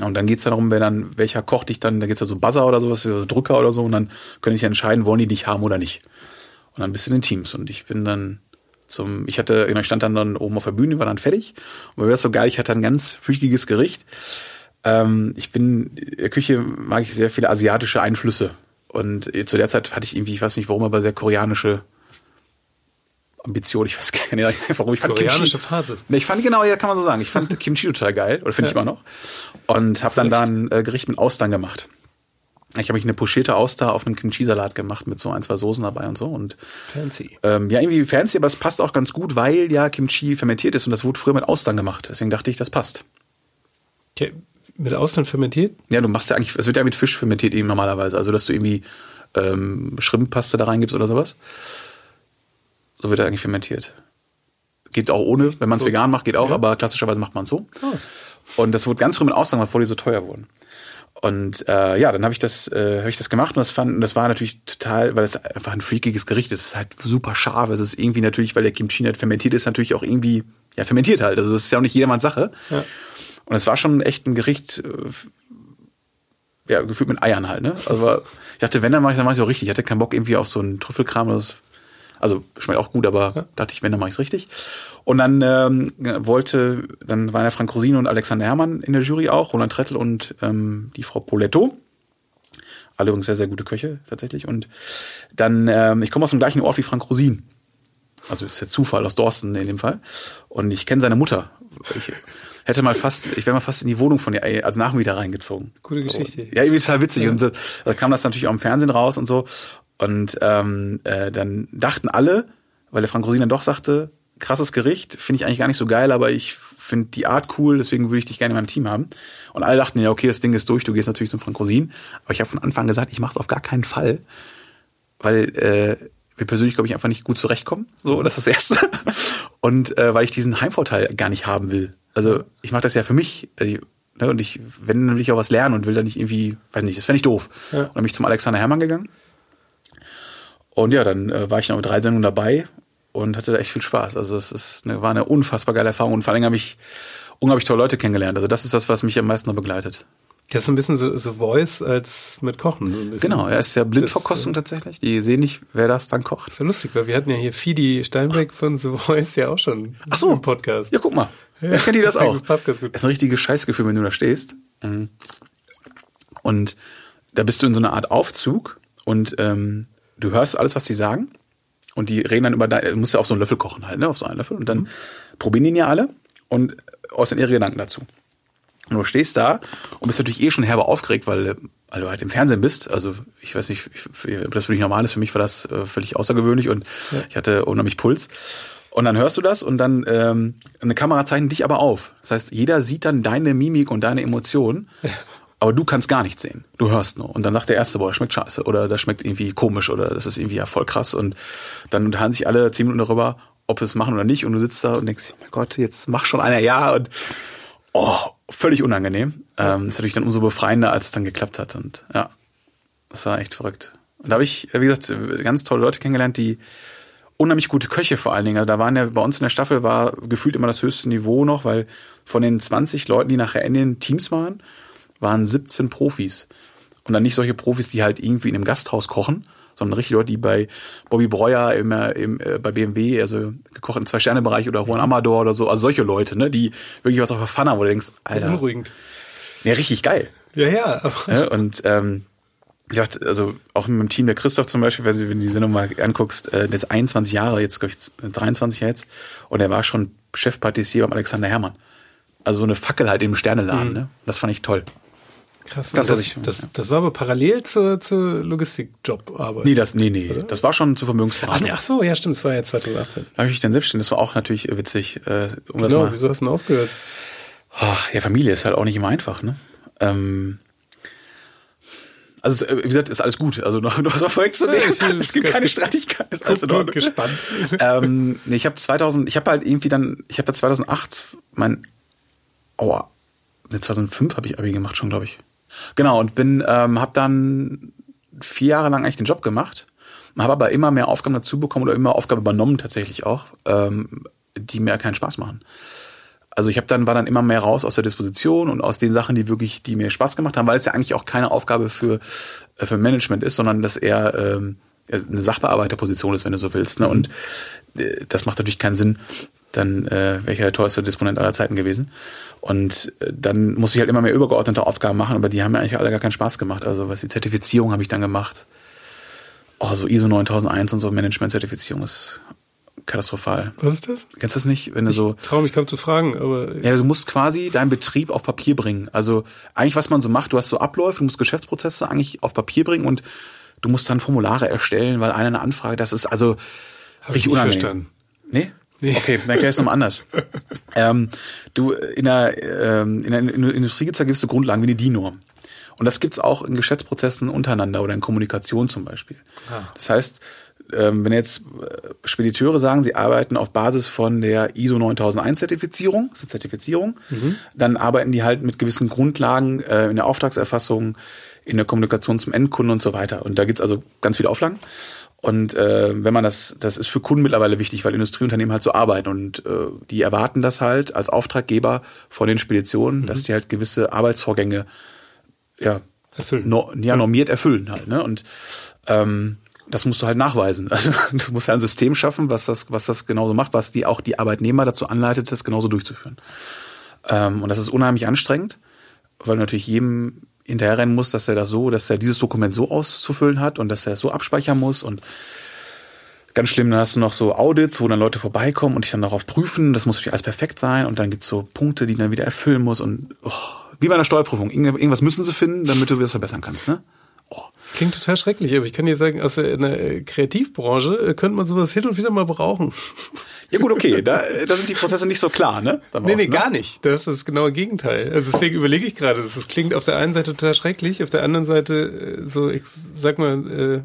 Und dann geht's dann darum, wer dann, welcher Koch dich dann, da gibt's ja so Buzzer oder sowas, so Drücker oder so, und dann können sich entscheiden, wollen die dich haben oder nicht. Und dann bist du in den Teams. Und ich bin dann zum, ich hatte, ich stand dann, dann oben auf der Bühne, war dann fertig. Und mir war so geil, ich hatte ein ganz flüchtiges Gericht. Ähm, ich bin, in der Küche mag ich sehr viele asiatische Einflüsse. Und zu der Zeit hatte ich irgendwie, ich weiß nicht warum, aber sehr koreanische Ambition, ich weiß gar nicht, warum ich fand Koreanische Kimchi, Phase. Nee, ich fand genau, ja, kann man so sagen. Ich fand Kimchi total geil, oder finde ja. ich immer noch. Und habe dann da ein äh, Gericht mit Austern gemacht. Ich habe mich eine pochierte Auster auf einem Kimchi-Salat gemacht mit so ein, zwei Soßen dabei und so. Und, fancy. Ähm, ja, irgendwie fancy, aber es passt auch ganz gut, weil ja Kimchi fermentiert ist und das wurde früher mit Austern gemacht. Deswegen dachte ich, das passt. Okay. Mit Austern fermentiert? Ja, du machst ja eigentlich, es wird ja mit Fisch fermentiert eben normalerweise. Also, dass du irgendwie ähm, Schrimmpaste da reingibst oder sowas. So wird er eigentlich fermentiert. Geht auch ohne, wenn man es so. vegan macht, geht auch, ja. aber klassischerweise macht man es so. Oh. Und das wurde ganz früh mit Aussagen, bevor die so teuer wurden. Und äh, ja, dann habe ich das, äh, habe ich das gemacht und das fand, und das war natürlich total, weil es einfach ein freakiges Gericht ist. Es ist halt super scharf. Es ist irgendwie natürlich, weil der Kimchi nicht fermentiert ist, natürlich auch irgendwie ja fermentiert halt. Also das ist ja auch nicht jedermanns Sache. Ja. Und es war schon echt ein Gericht, äh, ja, gefühlt mit Eiern halt, ne? Also ich dachte, wenn, dann mache ich dann mache ich auch richtig. Ich hatte keinen Bock irgendwie auf so einen Trüffelkram. Das, also schmeckt auch gut, aber ja. dachte ich, wenn, dann mache ich richtig. Und dann ähm, wollte, dann waren ja Frank Rosine und Alexander Herrmann in der Jury auch, Roland Trettel und ähm, die Frau Poletto. Alle übrigens sehr, sehr gute Köche tatsächlich. Und dann, ähm, ich komme aus dem gleichen Ort wie Frank Rosin. Also ist jetzt Zufall aus Dorsten in dem Fall. Und ich kenne seine Mutter. Ich, hätte mal fast, ich wäre mal fast in die Wohnung von ihr als Nachmieter reingezogen. Gute Geschichte. So. Ja, irgendwie total witzig. Ja. Und so, da kam das natürlich auch im Fernsehen raus und so. Und ähm, äh, dann dachten alle, weil der Frank Rosin dann doch sagte, krasses Gericht, finde ich eigentlich gar nicht so geil, aber ich finde die Art cool, deswegen würde ich dich gerne in meinem Team haben. Und alle dachten, ja, okay, das Ding ist durch, du gehst natürlich zum Frank Rosin. Aber ich habe von Anfang gesagt, ich mache es auf gar keinen Fall, weil äh, wir persönlich, glaube ich, einfach nicht gut zurechtkommen. So, das ist das Erste. Und äh, weil ich diesen Heimvorteil gar nicht haben will. Also ich mache das ja für mich. Also, ne, und ich, wenn, dann will ich auch was lernen und will da nicht irgendwie, weiß nicht, das fände ich doof. Ja. Und dann bin ich zum Alexander Herrmann gegangen. Und ja, dann äh, war ich noch mit drei Sendungen dabei und hatte da echt viel Spaß. Also es ist eine, war eine unfassbar geile Erfahrung und vor allem habe ich unglaublich tolle Leute kennengelernt. Also das ist das, was mich am meisten noch begleitet. Das ist ein bisschen so, so Voice als mit Kochen. Genau, er ist ja Blindverkostung äh, tatsächlich. Die sehen nicht, wer das dann kocht. Das ist ja lustig, weil wir hatten ja hier Fidi Steinbeck von The Voice ja auch schon Ach so. im Podcast. Ja, guck mal. Ja, kennt die das auch. Das passt ganz gut. Das ist ein richtiges Scheißgefühl, wenn du da stehst. Mhm. Und da bist du in so einer Art Aufzug und ähm, du hörst alles, was die sagen. Und die reden dann über dein, du musst ja auf so einen Löffel kochen halt, ne? Auf so einen Löffel. Und dann mhm. probieren die ihn ja alle und äußern ihre Gedanken dazu. Und du stehst da und bist natürlich eh schon herbe aufgeregt, weil, weil du halt im Fernsehen bist. Also ich weiß nicht, ob das für dich normal ist. Für mich war das äh, völlig außergewöhnlich und ja. ich hatte unheimlich Puls. Und dann hörst du das und dann ähm, eine Kamera zeichnet dich aber auf. Das heißt, jeder sieht dann deine Mimik und deine Emotionen, aber du kannst gar nichts sehen. Du hörst nur. Und dann sagt der Erste, boah, das schmeckt scheiße oder das schmeckt irgendwie komisch oder das ist irgendwie ja voll krass. Und dann unterhalten sich alle zehn Minuten darüber, ob sie es machen oder nicht. Und du sitzt da und denkst, oh mein Gott, jetzt mach schon einer ja. Und oh, völlig unangenehm. Ähm, das ist natürlich dann umso befreiender, als es dann geklappt hat. Und ja, das war echt verrückt. Und da habe ich, wie gesagt, ganz tolle Leute kennengelernt, die unheimlich gute Köche vor allen Dingen. Also da waren ja bei uns in der Staffel war gefühlt immer das höchste Niveau noch, weil von den 20 Leuten, die nachher in den Teams waren, waren 17 Profis. Und dann nicht solche Profis, die halt irgendwie in einem Gasthaus kochen, sondern richtig Leute, die bei Bobby Breuer immer im, äh, bei BMW, also gekocht im Zwei-Sterne-Bereich oder Juan Amador oder so, also solche Leute, ne, die wirklich was auf der Pfanne haben, wo du denkst, Alter. Beunruhigend. Ja, richtig geil. Ja, ja. ja und ähm, ich dachte, also auch mit dem Team der Christoph zum Beispiel, wenn du die Sendung mal anguckst, äh, der ist 21 Jahre, jetzt glaube ich 23 jetzt, und er war schon Chefpatissier beim Alexander Hermann. Also so eine Fackel halt im Sterneladen, mhm. ne? Das fand ich toll. Krass. Das, das, ich, das, ja. das war aber parallel zur, zur Logistikjobarbeit. Nee, das, nee, nee. Oder? Das war schon zur Vermögensberatung. Ach, ach so, ja, stimmt, das war ja 2018. Da habe ich dann selbstständig, das war auch natürlich witzig. Äh, um genau, mal, wieso hast du denn aufgehört? Ach, ja, Familie ist halt auch nicht immer einfach, ne? Ähm, also wie gesagt, ist alles gut. Also noch, noch was vorwegzunehmen. Ja, es gibt keine Streitigkeiten. Ich also bin gespannt. ähm, nee, ich habe 2000, ich habe halt irgendwie dann, ich habe da 2008 mein, oh, 2005 habe ich Abi gemacht schon, glaube ich. Genau und bin, ähm, habe dann vier Jahre lang eigentlich den Job gemacht, habe aber immer mehr Aufgaben dazu bekommen oder immer Aufgaben übernommen tatsächlich auch, ähm, die mir keinen Spaß machen also ich habe dann war dann immer mehr raus aus der Disposition und aus den Sachen, die wirklich, die mir Spaß gemacht haben, weil es ja eigentlich auch keine Aufgabe für äh, für Management ist, sondern dass er ähm, eine Sachbearbeiterposition ist, wenn du so willst. Ne? Und äh, das macht natürlich keinen Sinn. Dann äh, wäre ich ja der teuerste Disponent aller Zeiten gewesen. Und äh, dann muss ich halt immer mehr übergeordnete Aufgaben machen, aber die haben mir eigentlich alle gar keinen Spaß gemacht. Also was die Zertifizierung habe ich dann gemacht. Oh, so ISO 9001 und so Management-Zertifizierung ist katastrophal. Was ist das? Kennst du das nicht, wenn du ich so Traum, ich kaum zu fragen, aber ja, du musst quasi deinen Betrieb auf Papier bringen. Also eigentlich was man so macht, du hast so Abläufe, du musst Geschäftsprozesse eigentlich auf Papier bringen und du musst dann Formulare erstellen, weil einer eine Anfrage, das ist also Hab richtig unangenehm. Verstanden. Nee? Nee. Okay, dann erklär es nochmal anders. ähm, du, in der, ähm, in der Industrie gibt's da gewisse Grundlagen wie die DIN-Norm. Und das gibt's auch in Geschäftsprozessen untereinander oder in Kommunikation zum Beispiel. Ah. Das heißt, ähm, wenn jetzt äh, Spediteure sagen, sie arbeiten auf Basis von der ISO 9001 Zertifizierung, ist eine Zertifizierung, mhm. dann arbeiten die halt mit gewissen Grundlagen äh, in der Auftragserfassung, in der Kommunikation zum Endkunden und so weiter. Und da gibt's also ganz viele Auflagen. Und äh, wenn man das, das ist für Kunden mittlerweile wichtig, weil Industrieunternehmen halt so arbeiten und äh, die erwarten das halt als Auftraggeber von den Speditionen, mhm. dass die halt gewisse Arbeitsvorgänge ja, erfüllen. No, ja normiert erfüllen halt. Ne? Und ähm, das musst du halt nachweisen. Also du musst ja ein System schaffen, was das, was das genauso macht, was die auch die Arbeitnehmer dazu anleitet, das genauso durchzuführen. Ähm, und das ist unheimlich anstrengend, weil natürlich jedem hinterherrennen muss, dass er das so, dass er dieses Dokument so auszufüllen hat und dass er es so abspeichern muss und ganz schlimm, dann hast du noch so Audits, wo dann Leute vorbeikommen und dich dann darauf prüfen, das muss natürlich alles perfekt sein und dann gibt's so Punkte, die dann wieder erfüllen muss und oh, wie bei einer Steuerprüfung, irgendwas müssen sie finden, damit du das verbessern kannst, ne? Oh. Klingt total schrecklich, aber ich kann dir sagen, aus der Kreativbranche äh, könnte man sowas hin und wieder mal brauchen. Ja gut, okay, da, da sind die Prozesse nicht so klar, ne? Dann nee, auch, nee, ne? gar nicht. Das ist das genaue Gegenteil. Also deswegen überlege ich gerade, das klingt auf der einen Seite total schrecklich, auf der anderen Seite äh, so, ich sag mal, äh,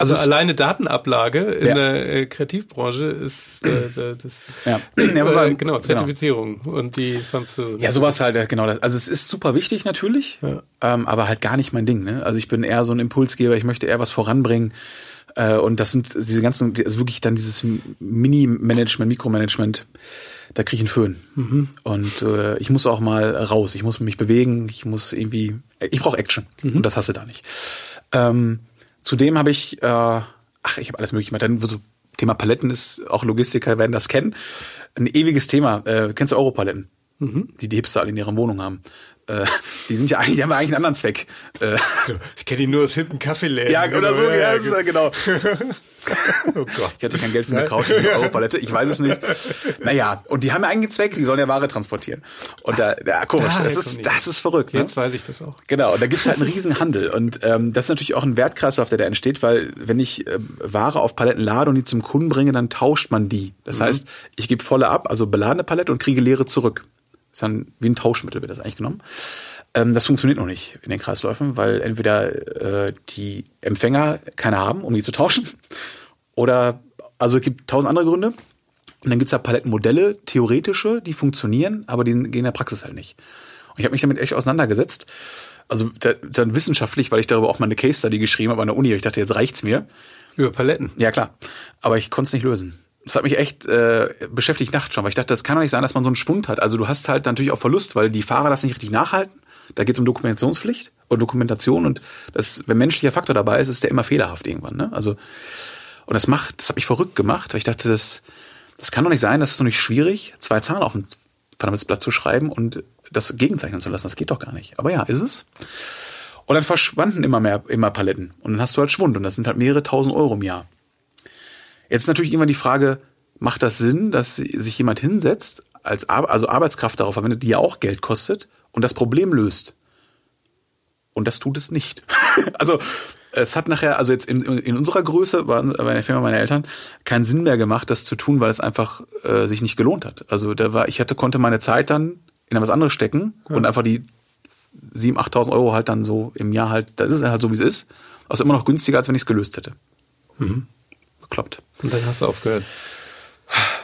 also, also alleine Datenablage in ja. der äh, Kreativbranche ist äh, das ja. ja aber, äh, genau Zertifizierung genau. und die fandst du ja sowas halt genau das also es ist super wichtig natürlich ja. ähm, aber halt gar nicht mein Ding ne also ich bin eher so ein Impulsgeber ich möchte eher was voranbringen äh, und das sind diese ganzen also wirklich dann dieses Mini-Management Mikromanagement da kriege ich einen Föhn mhm. und äh, ich muss auch mal raus ich muss mich bewegen ich muss irgendwie ich brauche Action mhm. und das hast du da nicht ähm, Zudem habe ich, äh, ach, ich habe alles mögliche. Dann so Thema Paletten ist, auch Logistiker werden das kennen. Ein ewiges Thema. Äh, kennst du Europaletten? Mhm. Die die Hipster alle in ihrer Wohnung haben. Äh, die sind ja eigentlich, die haben ja eigentlich einen anderen Zweck. Äh, ich kenne die nur aus hinten Kaffeeläden. Ja, oder so, ja, ja, ist, genau. oh Gott. Ich hatte kein Geld für eine Couch und eine Europalette, ich weiß es nicht. Naja, und die haben ja einen Zweck, die sollen ja Ware transportieren. Und da, ja, komisch, da, das ist, das ist verrückt. Ne? Jetzt weiß ich das auch. Genau, und da gibt's halt einen riesen Handel. Und ähm, das ist natürlich auch ein Wertkreislauf, der da entsteht, weil wenn ich äh, Ware auf Paletten lade und die zum Kunden bringe, dann tauscht man die. Das mhm. heißt, ich gebe volle ab, also beladene Palette und kriege leere zurück. Das ist dann wie ein Tauschmittel wird das eigentlich genommen. Ähm, das funktioniert noch nicht in den Kreisläufen, weil entweder äh, die Empfänger keine haben, um die zu tauschen, oder also es gibt tausend andere Gründe. Und dann gibt's ja Palettenmodelle, theoretische, die funktionieren, aber die gehen in der Praxis halt nicht. Und ich habe mich damit echt auseinandergesetzt. Also dann wissenschaftlich, weil ich darüber auch mal eine Case Study geschrieben habe an der Uni. Ich dachte, jetzt reicht's mir. Über Paletten? Ja, klar. Aber ich konnte es nicht lösen das hat mich echt äh, beschäftigt nachts schon, weil ich dachte, das kann doch nicht sein, dass man so einen Schwund hat. Also du hast halt natürlich auch Verlust, weil die Fahrer das nicht richtig nachhalten. Da geht es um Dokumentationspflicht und Dokumentation und das, wenn menschlicher Faktor dabei ist, ist der immer fehlerhaft irgendwann. Ne? Also und das macht, das hat mich verrückt gemacht, weil ich dachte, das, das kann doch nicht sein, das ist doch nicht schwierig, zwei Zahlen auf ein verdammtes Blatt zu schreiben und das gegenzeichnen zu lassen. Das geht doch gar nicht. Aber ja, ist es. Und dann verschwanden immer mehr, immer Paletten. Und dann hast du halt Schwund und das sind halt mehrere tausend Euro im Jahr. Jetzt ist natürlich immer die Frage, macht das Sinn, dass sich jemand hinsetzt, als Ar also Arbeitskraft darauf verwendet, die ja auch Geld kostet und das Problem löst? Und das tut es nicht. also es hat nachher, also jetzt in, in unserer Größe, bei der Firma meiner Eltern, keinen Sinn mehr gemacht, das zu tun, weil es einfach äh, sich nicht gelohnt hat. Also da war, ich hatte, konnte meine Zeit dann in etwas anderes stecken ja. und einfach die 7.000, 8.000 Euro halt dann so im Jahr halt, das ist halt so, wie es ist. Also immer noch günstiger, als wenn ich es gelöst hätte. Mhm bekloppt. Und dann hast du aufgehört.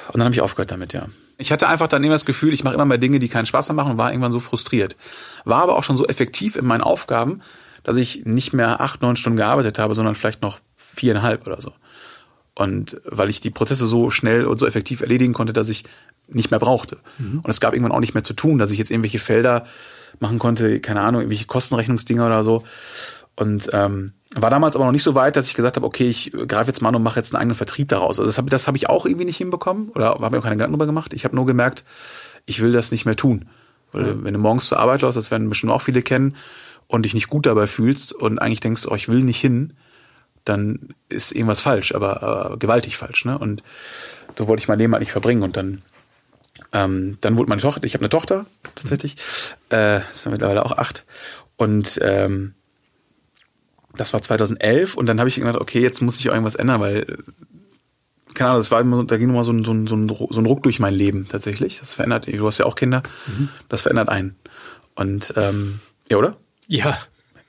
Und dann habe ich aufgehört damit, ja. Ich hatte einfach dann immer das Gefühl, ich mache immer mehr Dinge, die keinen Spaß mehr machen und war irgendwann so frustriert. War aber auch schon so effektiv in meinen Aufgaben, dass ich nicht mehr acht, neun Stunden gearbeitet habe, sondern vielleicht noch viereinhalb oder so. Und weil ich die Prozesse so schnell und so effektiv erledigen konnte, dass ich nicht mehr brauchte. Mhm. Und es gab irgendwann auch nicht mehr zu tun, dass ich jetzt irgendwelche Felder machen konnte, keine Ahnung, irgendwelche Kostenrechnungsdinger oder so. Und ähm, war damals aber noch nicht so weit, dass ich gesagt habe, okay, ich greife jetzt mal an und mache jetzt einen eigenen Vertrieb daraus. Also das habe das hab ich auch irgendwie nicht hinbekommen oder habe mir auch keine Gedanken darüber gemacht. Ich habe nur gemerkt, ich will das nicht mehr tun. Weil ja. wenn du morgens zur Arbeit läufst, das werden bestimmt auch viele kennen, und dich nicht gut dabei fühlst und eigentlich denkst, oh, ich will nicht hin, dann ist irgendwas falsch, aber äh, gewaltig falsch. Ne? Und so wollte ich mein Leben halt nicht verbringen. Und dann, ähm, dann wurde meine Tochter, ich habe eine Tochter tatsächlich, äh, ist mittlerweile auch acht. Und ähm, das war 2011 und dann habe ich gedacht, okay, jetzt muss ich irgendwas ändern, weil keine Ahnung, das war immer, da ging nochmal so ein, so, ein, so, ein, so ein Ruck durch mein Leben tatsächlich. Das verändert, du hast ja auch Kinder, mhm. das verändert einen. Und ähm, ja, oder? Ja.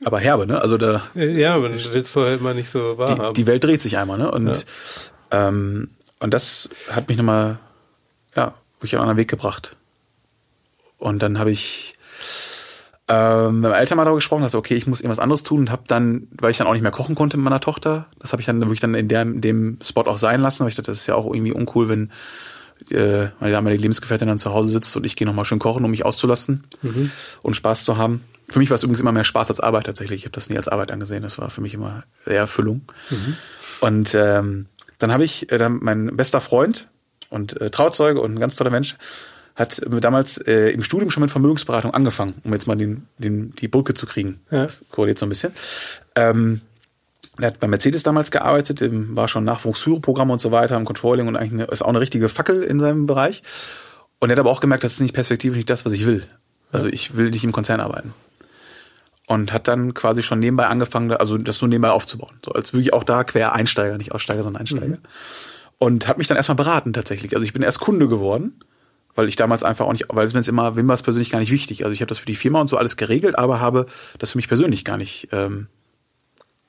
aber herbe, ne? Also da. Ja, aber du willst vorher immer nicht so wahrhaben. Die, die Welt dreht sich einmal, ne? Und, ja. ähm, und das hat mich nochmal, ja, wirklich auf einen anderen Weg gebracht. Und dann habe ich ähm, mit meinem Eltern mal darüber gesprochen, dass okay, ich muss irgendwas anderes tun und habe dann, weil ich dann auch nicht mehr kochen konnte mit meiner Tochter, das habe ich dann wirklich dann in, in dem Spot auch sein lassen, weil ich dachte, das ist ja auch irgendwie uncool, wenn äh, meine damalige Lebensgefährtin dann zu Hause sitzt und ich gehe nochmal schön kochen, um mich auszulassen mhm. und Spaß zu haben. Für mich war es übrigens immer mehr Spaß als Arbeit tatsächlich. Ich habe das nie als Arbeit angesehen. Das war für mich immer eher Erfüllung. Mhm. Und ähm, dann habe ich, äh, dann mein bester Freund und äh, Trauzeuge und ein ganz toller Mensch hat damals äh, im Studium schon mit Vermögensberatung angefangen, um jetzt mal den, den, die Brücke zu kriegen. Ja. Das korreliert so ein bisschen. Ähm, er hat bei Mercedes damals gearbeitet, war schon Nachwuchsführerprogramm und so weiter im Controlling und eigentlich eine, ist auch eine richtige Fackel in seinem Bereich. Und er hat aber auch gemerkt, das ist nicht perspektivisch nicht das, was ich will. Also ich will nicht im Konzern arbeiten. Und hat dann quasi schon nebenbei angefangen, also das so nebenbei aufzubauen. So als wirklich auch da quer Einsteiger, nicht Aussteiger, sondern Einsteiger. Mhm. Und hat mich dann erstmal beraten tatsächlich. Also ich bin erst Kunde geworden, weil ich damals einfach auch nicht, weil es mir jetzt immer, wem war es persönlich gar nicht wichtig. Also ich habe das für die Firma und so alles geregelt, aber habe das für mich persönlich gar nicht ähm,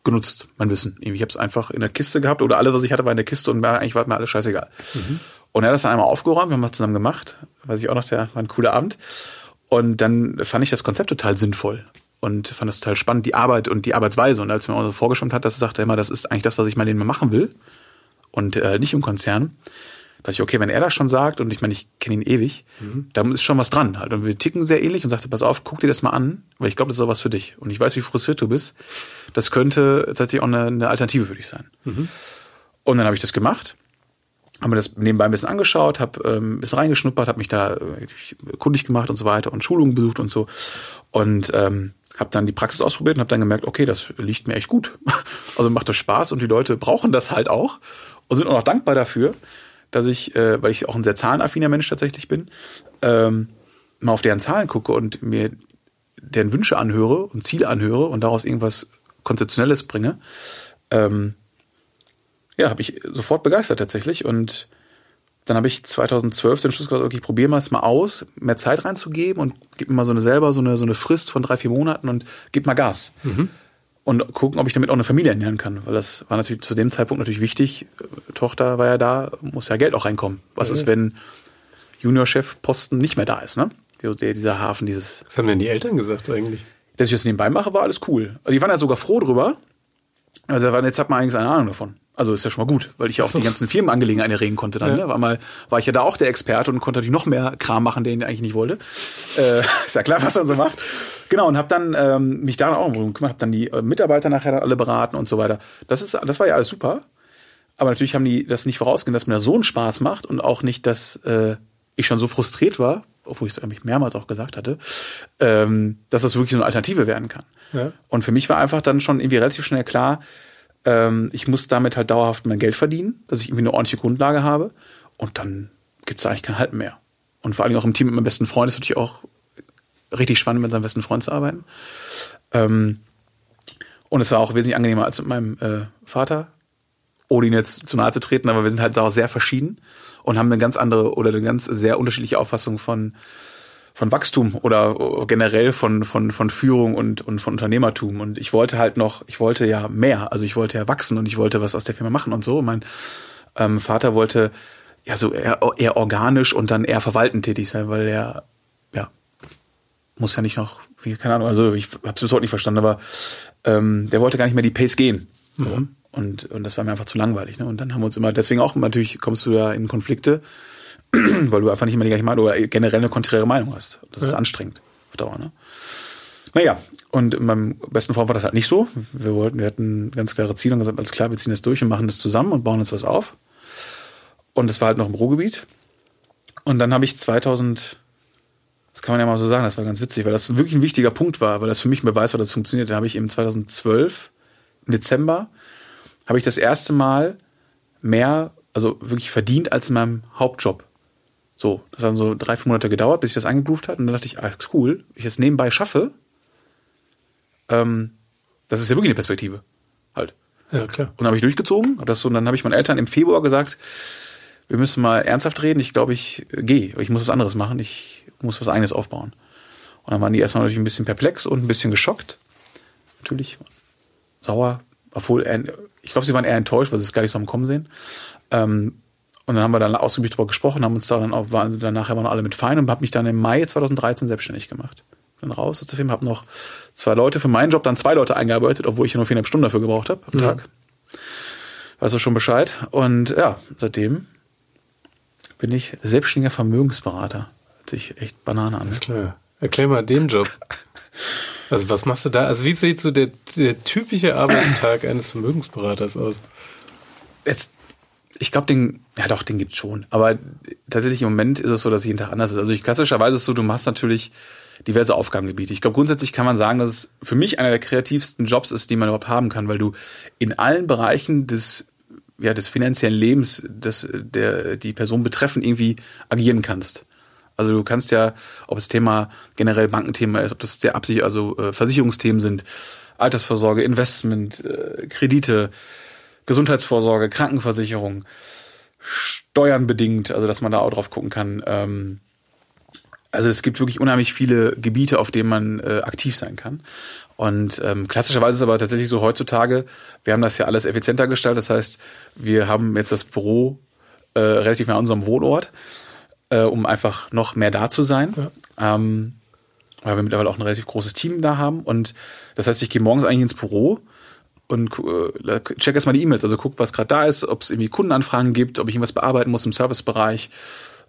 genutzt, mein Wissen. Ich habe es einfach in der Kiste gehabt oder alles, was ich hatte, war in der Kiste und eigentlich war mir alles scheißegal. Mhm. Und er hat das dann einmal aufgeräumt, wir haben das zusammen gemacht, weiß ich auch noch, der war ein cooler Abend. Und dann fand ich das Konzept total sinnvoll und fand das total spannend, die Arbeit und die Arbeitsweise. Und als er mir auch so vorgeschwommen hat, dass er sagte immer, das ist eigentlich das, was ich mal Leben machen will und äh, nicht im Konzern, dachte ich, okay, wenn er das schon sagt und ich meine, ich kenne ihn ewig, mhm. da ist schon was dran halt. Und wir ticken sehr ähnlich und sagte, pass auf, guck dir das mal an, weil ich glaube, das ist auch was für dich. Und ich weiß, wie frustriert du bist. Das könnte tatsächlich auch eine, eine Alternative für dich sein. Mhm. Und dann habe ich das gemacht, habe mir das nebenbei ein bisschen angeschaut, habe ähm, ein bisschen reingeschnuppert, habe mich da äh, kundig gemacht und so weiter und Schulungen besucht und so. Und ähm, habe dann die Praxis ausprobiert und habe dann gemerkt, okay, das liegt mir echt gut. Also macht das Spaß und die Leute brauchen das halt auch und sind auch noch dankbar dafür dass ich, äh, weil ich auch ein sehr zahlenaffiner Mensch tatsächlich bin, ähm, mal auf deren Zahlen gucke und mir deren Wünsche anhöre und Ziele anhöre und daraus irgendwas Konzeptionelles bringe, ähm, ja, habe ich sofort begeistert tatsächlich. Und dann habe ich 2012 den Schluss gesagt, okay, ich probiere mal es mal aus, mehr Zeit reinzugeben und gib mir mal so eine selber so eine, so eine Frist von drei, vier Monaten und gib mal Gas. Mhm und gucken, ob ich damit auch eine Familie ernähren kann, weil das war natürlich zu dem Zeitpunkt natürlich wichtig. Tochter war ja da, muss ja Geld auch reinkommen. Was ja. ist, wenn Juniorchef-Posten nicht mehr da ist, ne? Dieser Hafen, dieses. Was haben denn die Eltern gesagt eigentlich? Dass ich das nebenbei mache, war alles cool. Also die waren ja sogar froh drüber. Also jetzt hat man eigentlich eine Ahnung davon. Also ist ja schon mal gut, weil ich ja auch die ganzen Firmenangelegenheiten reden konnte dann. Ja. Ne? War mal war ich ja da auch der Experte und konnte natürlich noch mehr Kram machen, den ich eigentlich nicht wollte. Äh, ist ja klar, was man so macht. Genau und habe dann ähm, mich da auch gekümmert, habe dann die äh, Mitarbeiter nachher alle beraten und so weiter. Das ist, das war ja alles super. Aber natürlich haben die das nicht vorausgehen, dass mir das so einen Spaß macht und auch nicht, dass äh, ich schon so frustriert war, obwohl ich es eigentlich mehrmals auch gesagt hatte, ähm, dass das wirklich so eine Alternative werden kann. Ja. Und für mich war einfach dann schon irgendwie relativ schnell klar, ähm, ich muss damit halt dauerhaft mein Geld verdienen, dass ich irgendwie eine ordentliche Grundlage habe. Und dann gibt es eigentlich kein Halten mehr. Und vor allem auch im Team mit meinem besten Freund ist natürlich auch richtig spannend, mit seinem besten Freund zu arbeiten. Ähm, und es war auch wesentlich angenehmer als mit meinem äh, Vater, ohne ihn jetzt zu nahe zu treten, aber wir sind halt auch sehr verschieden und haben eine ganz andere oder eine ganz sehr unterschiedliche Auffassung von von Wachstum oder generell von, von, von Führung und, und von Unternehmertum. Und ich wollte halt noch, ich wollte ja mehr, also ich wollte ja wachsen und ich wollte was aus der Firma machen und so. Und mein ähm, Vater wollte ja so eher, eher organisch und dann eher verwaltend tätig sein, weil er, ja, muss ja nicht noch, wie, keine Ahnung, also ich habe es bis heute nicht verstanden, aber ähm, der wollte gar nicht mehr die Pace gehen. So. Mhm. Und, und das war mir einfach zu langweilig. Ne? Und dann haben wir uns immer, deswegen auch natürlich kommst du ja in Konflikte weil du einfach nicht immer die gleiche Meinung oder generell eine konträre Meinung hast. Das ja. ist anstrengend auf Dauer. Ne? Naja, und in meinem besten Freund war das halt nicht so. Wir wollten, wir hatten ganz klare Ziele und gesagt, alles klar, wir ziehen das durch und machen das zusammen und bauen uns was auf. Und das war halt noch im Ruhrgebiet. Und dann habe ich 2000, das kann man ja mal so sagen, das war ganz witzig, weil das wirklich ein wichtiger Punkt war, weil das für mich ein Beweis war, dass es funktioniert. Da habe ich im 2012, im Dezember, habe ich das erste Mal mehr, also wirklich verdient als in meinem Hauptjob. So, das hat dann so drei, vier Monate gedauert, bis ich das eingegroovt hat. Und dann dachte ich, ah, cool, ich es nebenbei schaffe, ähm, das ist ja wirklich eine Perspektive. Halt. Ja, klar. Und dann habe ich durchgezogen. Und, das so, und dann habe ich meinen Eltern im Februar gesagt, wir müssen mal ernsthaft reden. Ich glaube, ich gehe. Ich muss was anderes machen. Ich muss was eigenes aufbauen. Und dann waren die erstmal natürlich ein bisschen perplex und ein bisschen geschockt. natürlich sauer, obwohl er, ich glaube, sie waren eher enttäuscht, weil sie es gar nicht so am Kommen sehen. Ähm, und dann haben wir dann ausgiebig darüber gesprochen, haben uns da dann auch, waren, dann nachher waren alle mit fein und habe mich dann im Mai 2013 selbstständig gemacht. Dann raus aus dem Film, habe noch zwei Leute für meinen Job, dann zwei Leute eingearbeitet, obwohl ich nur viereinhalb Stunden dafür gebraucht habe am ja. Tag. Weißt du schon Bescheid. Und ja, seitdem bin ich selbstständiger Vermögensberater. Hört sich echt Banane an. Ist klar. Erklär mal den Job. Also was machst du da? Also wie sieht so der, der typische Arbeitstag eines Vermögensberaters aus? Jetzt, ich glaube, den, ja doch, den gibt's schon. Aber tatsächlich im Moment ist es so, dass jeden Tag anders ist. Also ich, klassischerweise ist es so, du machst natürlich diverse Aufgabengebiete. Ich glaube, grundsätzlich kann man sagen, dass es für mich einer der kreativsten Jobs ist, die man überhaupt haben kann, weil du in allen Bereichen des ja, des finanziellen Lebens, das der die Person betreffen, irgendwie agieren kannst. Also du kannst ja, ob das Thema generell Bankenthema ist, ob das der Absicht, also äh, Versicherungsthemen sind, Altersvorsorge, Investment, äh, Kredite, Gesundheitsvorsorge, Krankenversicherung, Steuern bedingt, also dass man da auch drauf gucken kann. Ähm, also es gibt wirklich unheimlich viele Gebiete, auf denen man äh, aktiv sein kann. Und ähm, klassischerweise ist es aber tatsächlich so heutzutage, wir haben das ja alles effizienter gestaltet. Das heißt, wir haben jetzt das Büro äh, relativ nah an unserem Wohnort, äh, um einfach noch mehr da zu sein. Ja. Ähm, weil wir mittlerweile auch ein relativ großes Team da haben. Und das heißt, ich gehe morgens eigentlich ins Büro und äh, check erstmal die E-Mails, also guck, was gerade da ist, ob es irgendwie Kundenanfragen gibt, ob ich irgendwas bearbeiten muss im Servicebereich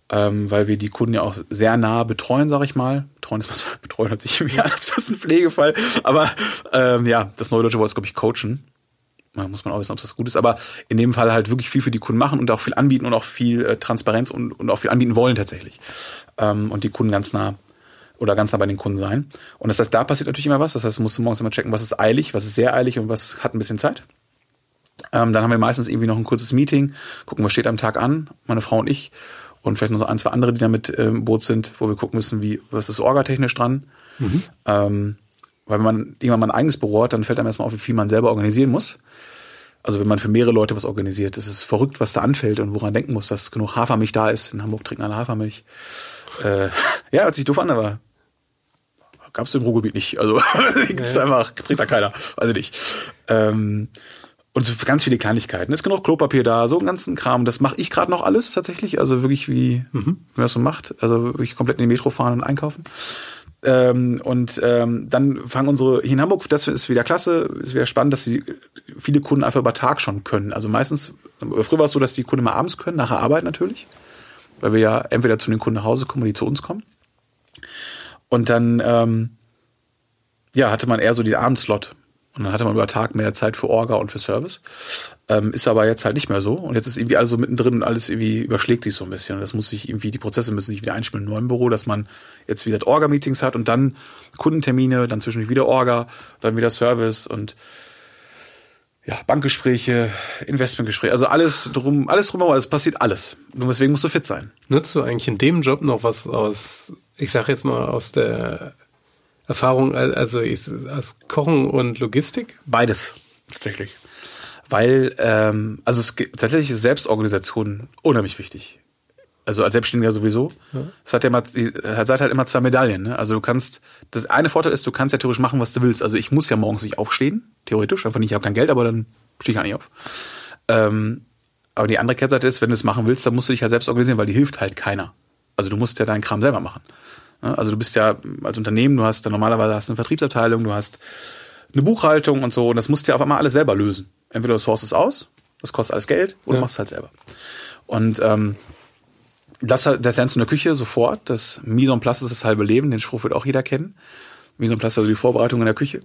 ähm, weil wir die Kunden ja auch sehr nah betreuen, sag ich mal. Betreuen ist was, betreuen hört sich irgendwie an, als wäre ein Pflegefall. Aber ähm, ja, das neue deutsche Wort ist, glaube ich, coachen. Da muss man auch wissen, ob das gut ist. Aber in dem Fall halt wirklich viel für die Kunden machen und auch viel anbieten und auch viel äh, Transparenz und, und auch viel anbieten wollen tatsächlich. Ähm, und die Kunden ganz nah oder ganz nah bei den Kunden sein. Und das heißt, da passiert natürlich immer was. Das heißt, du musst morgens immer checken, was ist eilig, was ist sehr eilig und was hat ein bisschen Zeit. Ähm, dann haben wir meistens irgendwie noch ein kurzes Meeting, gucken, was steht am Tag an, meine Frau und ich und vielleicht noch so ein, zwei andere, die da mit äh, im Boot sind, wo wir gucken müssen, wie, was ist orgatechnisch dran. Mhm. Ähm, weil wenn man irgendwann mal ein eigenes Büro hat, dann fällt einem erstmal auf, wie viel man selber organisieren muss. Also wenn man für mehrere Leute was organisiert, ist verrückt, was da anfällt und woran denken muss, dass genug Hafermilch da ist. In Hamburg trinken alle Hafermilch. Äh, ja, hört sich doof an, aber gab es im Ruhrgebiet nicht. Also gibt's ja. einfach, trinkt da keiner. Also nicht. Ähm, und so ganz viele Kleinigkeiten. Es ist genug Klopapier da, so einen ganzen Kram. Das mache ich gerade noch alles tatsächlich. Also wirklich wie, mhm. wie man das so macht. Also wirklich komplett in die Metro fahren und einkaufen. Ähm, und ähm, dann fangen unsere hier in Hamburg, das ist wieder klasse, ist wieder spannend, dass die viele Kunden einfach über Tag schon können. Also meistens, früher war es so, dass die Kunden mal abends können, nach der Arbeit natürlich, weil wir ja entweder zu den Kunden nach Hause kommen oder die zu uns kommen. Und dann ähm, ja, hatte man eher so den Abendslot. Und dann hatte man über Tag mehr Zeit für Orga und für Service. Ähm, ist aber jetzt halt nicht mehr so. Und jetzt ist irgendwie alles so mittendrin und alles irgendwie überschlägt sich so ein bisschen. Und das muss sich irgendwie, die Prozesse müssen sich wieder einspielen im neuen Büro, dass man jetzt wieder Orga-Meetings hat und dann Kundentermine, dann zwischendurch wieder Orga, dann wieder Service und ja, Bankgespräche, Investmentgespräche, also alles drum, alles drumherum, es passiert alles. Und deswegen musst du fit sein. Nutzt du eigentlich in dem Job noch was aus, ich sag jetzt mal, aus der Erfahrung, also als Kochen und Logistik? Beides, tatsächlich. Weil, ähm, also es gibt tatsächlich ist Selbstorganisation unheimlich wichtig. Also als Selbstständiger sowieso. Ja. Es hat ja immer, seid halt immer zwei Medaillen. Ne? Also du kannst, das eine Vorteil ist, du kannst ja theoretisch machen, was du willst. Also ich muss ja morgens nicht aufstehen, theoretisch. Einfach nicht, ich habe kein Geld, aber dann stehe ich gar nicht auf. Ähm, aber die andere Kehrseite ist, wenn du es machen willst, dann musst du dich halt selbst organisieren, weil die hilft halt keiner. Also du musst ja deinen Kram selber machen. Also du bist ja als Unternehmen, du hast da normalerweise hast eine Vertriebsabteilung, du hast eine Buchhaltung und so und das musst du ja auf einmal alles selber lösen. Entweder du sourcest es aus, das kostet alles Geld, oder ja. du machst es halt selber. Und ähm, das, das lernst du in der Küche sofort. Das Mise en place ist das halbe Leben, den Spruch wird auch jeder kennen. Mise en place, also die Vorbereitung in der Küche.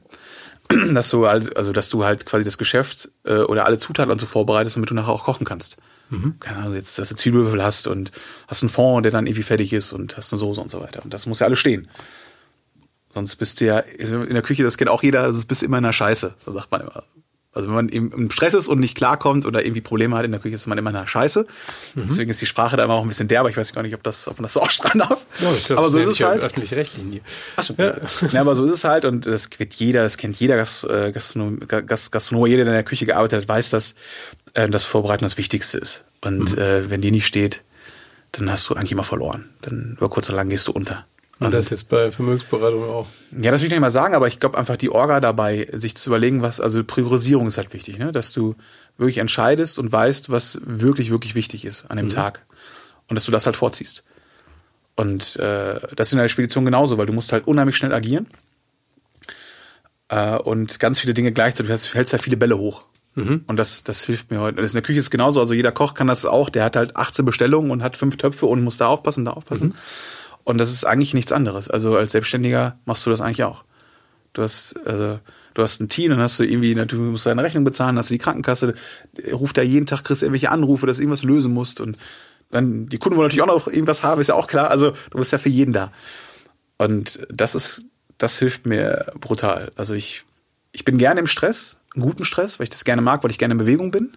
Dass du halt, also dass du halt quasi das Geschäft äh, oder alle Zutaten und so vorbereitest, damit du nachher auch kochen kannst. Mhm. Keine Ahnung, jetzt, dass du Zwiebelwürfel hast und hast einen Fond, der dann irgendwie fertig ist und hast eine Soße und so weiter. Und das muss ja alles stehen. Sonst bist du ja, in der Küche, das kennt auch jeder, also bist du immer in der Scheiße, so sagt man immer. Also wenn man im Stress ist und nicht klarkommt oder irgendwie Probleme hat in der Küche, ist man immer in der Scheiße. Mhm. Deswegen ist die Sprache da immer auch ein bisschen derber. Ich weiß gar nicht, ob das, ob man das so ausstrahlen darf. Ja, glaub, aber so ist es halt. Öffentlich-rechtlich. Achso, ja. ja. aber so ist es halt und das wird jeder, das kennt jeder äh, Gastronom, Gastronom, jeder, der in der Küche gearbeitet hat, weiß, dass äh, das Vorbereiten das Wichtigste ist. Und mhm. äh, wenn die nicht steht, dann hast du eigentlich immer verloren. Dann über kurz oder lang gehst du unter. Und das jetzt bei Vermögensberatung auch. Ja, das will ich nicht mal sagen, aber ich glaube einfach die Orga dabei, sich zu überlegen, was, also Priorisierung ist halt wichtig, ne? dass du wirklich entscheidest und weißt, was wirklich, wirklich wichtig ist an dem mhm. Tag. Und dass du das halt vorziehst. Und äh, das ist in der Spedition genauso, weil du musst halt unheimlich schnell agieren äh, und ganz viele Dinge gleichzeitig. Du hältst halt viele Bälle hoch. Mhm. Und das, das hilft mir heute. Das in der Küche ist genauso. Also jeder Koch kann das auch. Der hat halt 18 Bestellungen und hat fünf Töpfe und muss da aufpassen, da aufpassen. Mhm. Und das ist eigentlich nichts anderes. Also als Selbstständiger machst du das eigentlich auch. Du hast, also, du hast ein Team, dann hast du irgendwie, du musst deine Rechnung bezahlen, hast du die Krankenkasse, ruft da jeden Tag, kriegst irgendwelche Anrufe, dass du irgendwas lösen musst und dann die Kunden wollen natürlich auch noch irgendwas haben, ist ja auch klar. Also du bist ja für jeden da. Und das ist, das hilft mir brutal. Also ich, ich bin gerne im Stress, einen guten Stress, weil ich das gerne mag, weil ich gerne in Bewegung bin.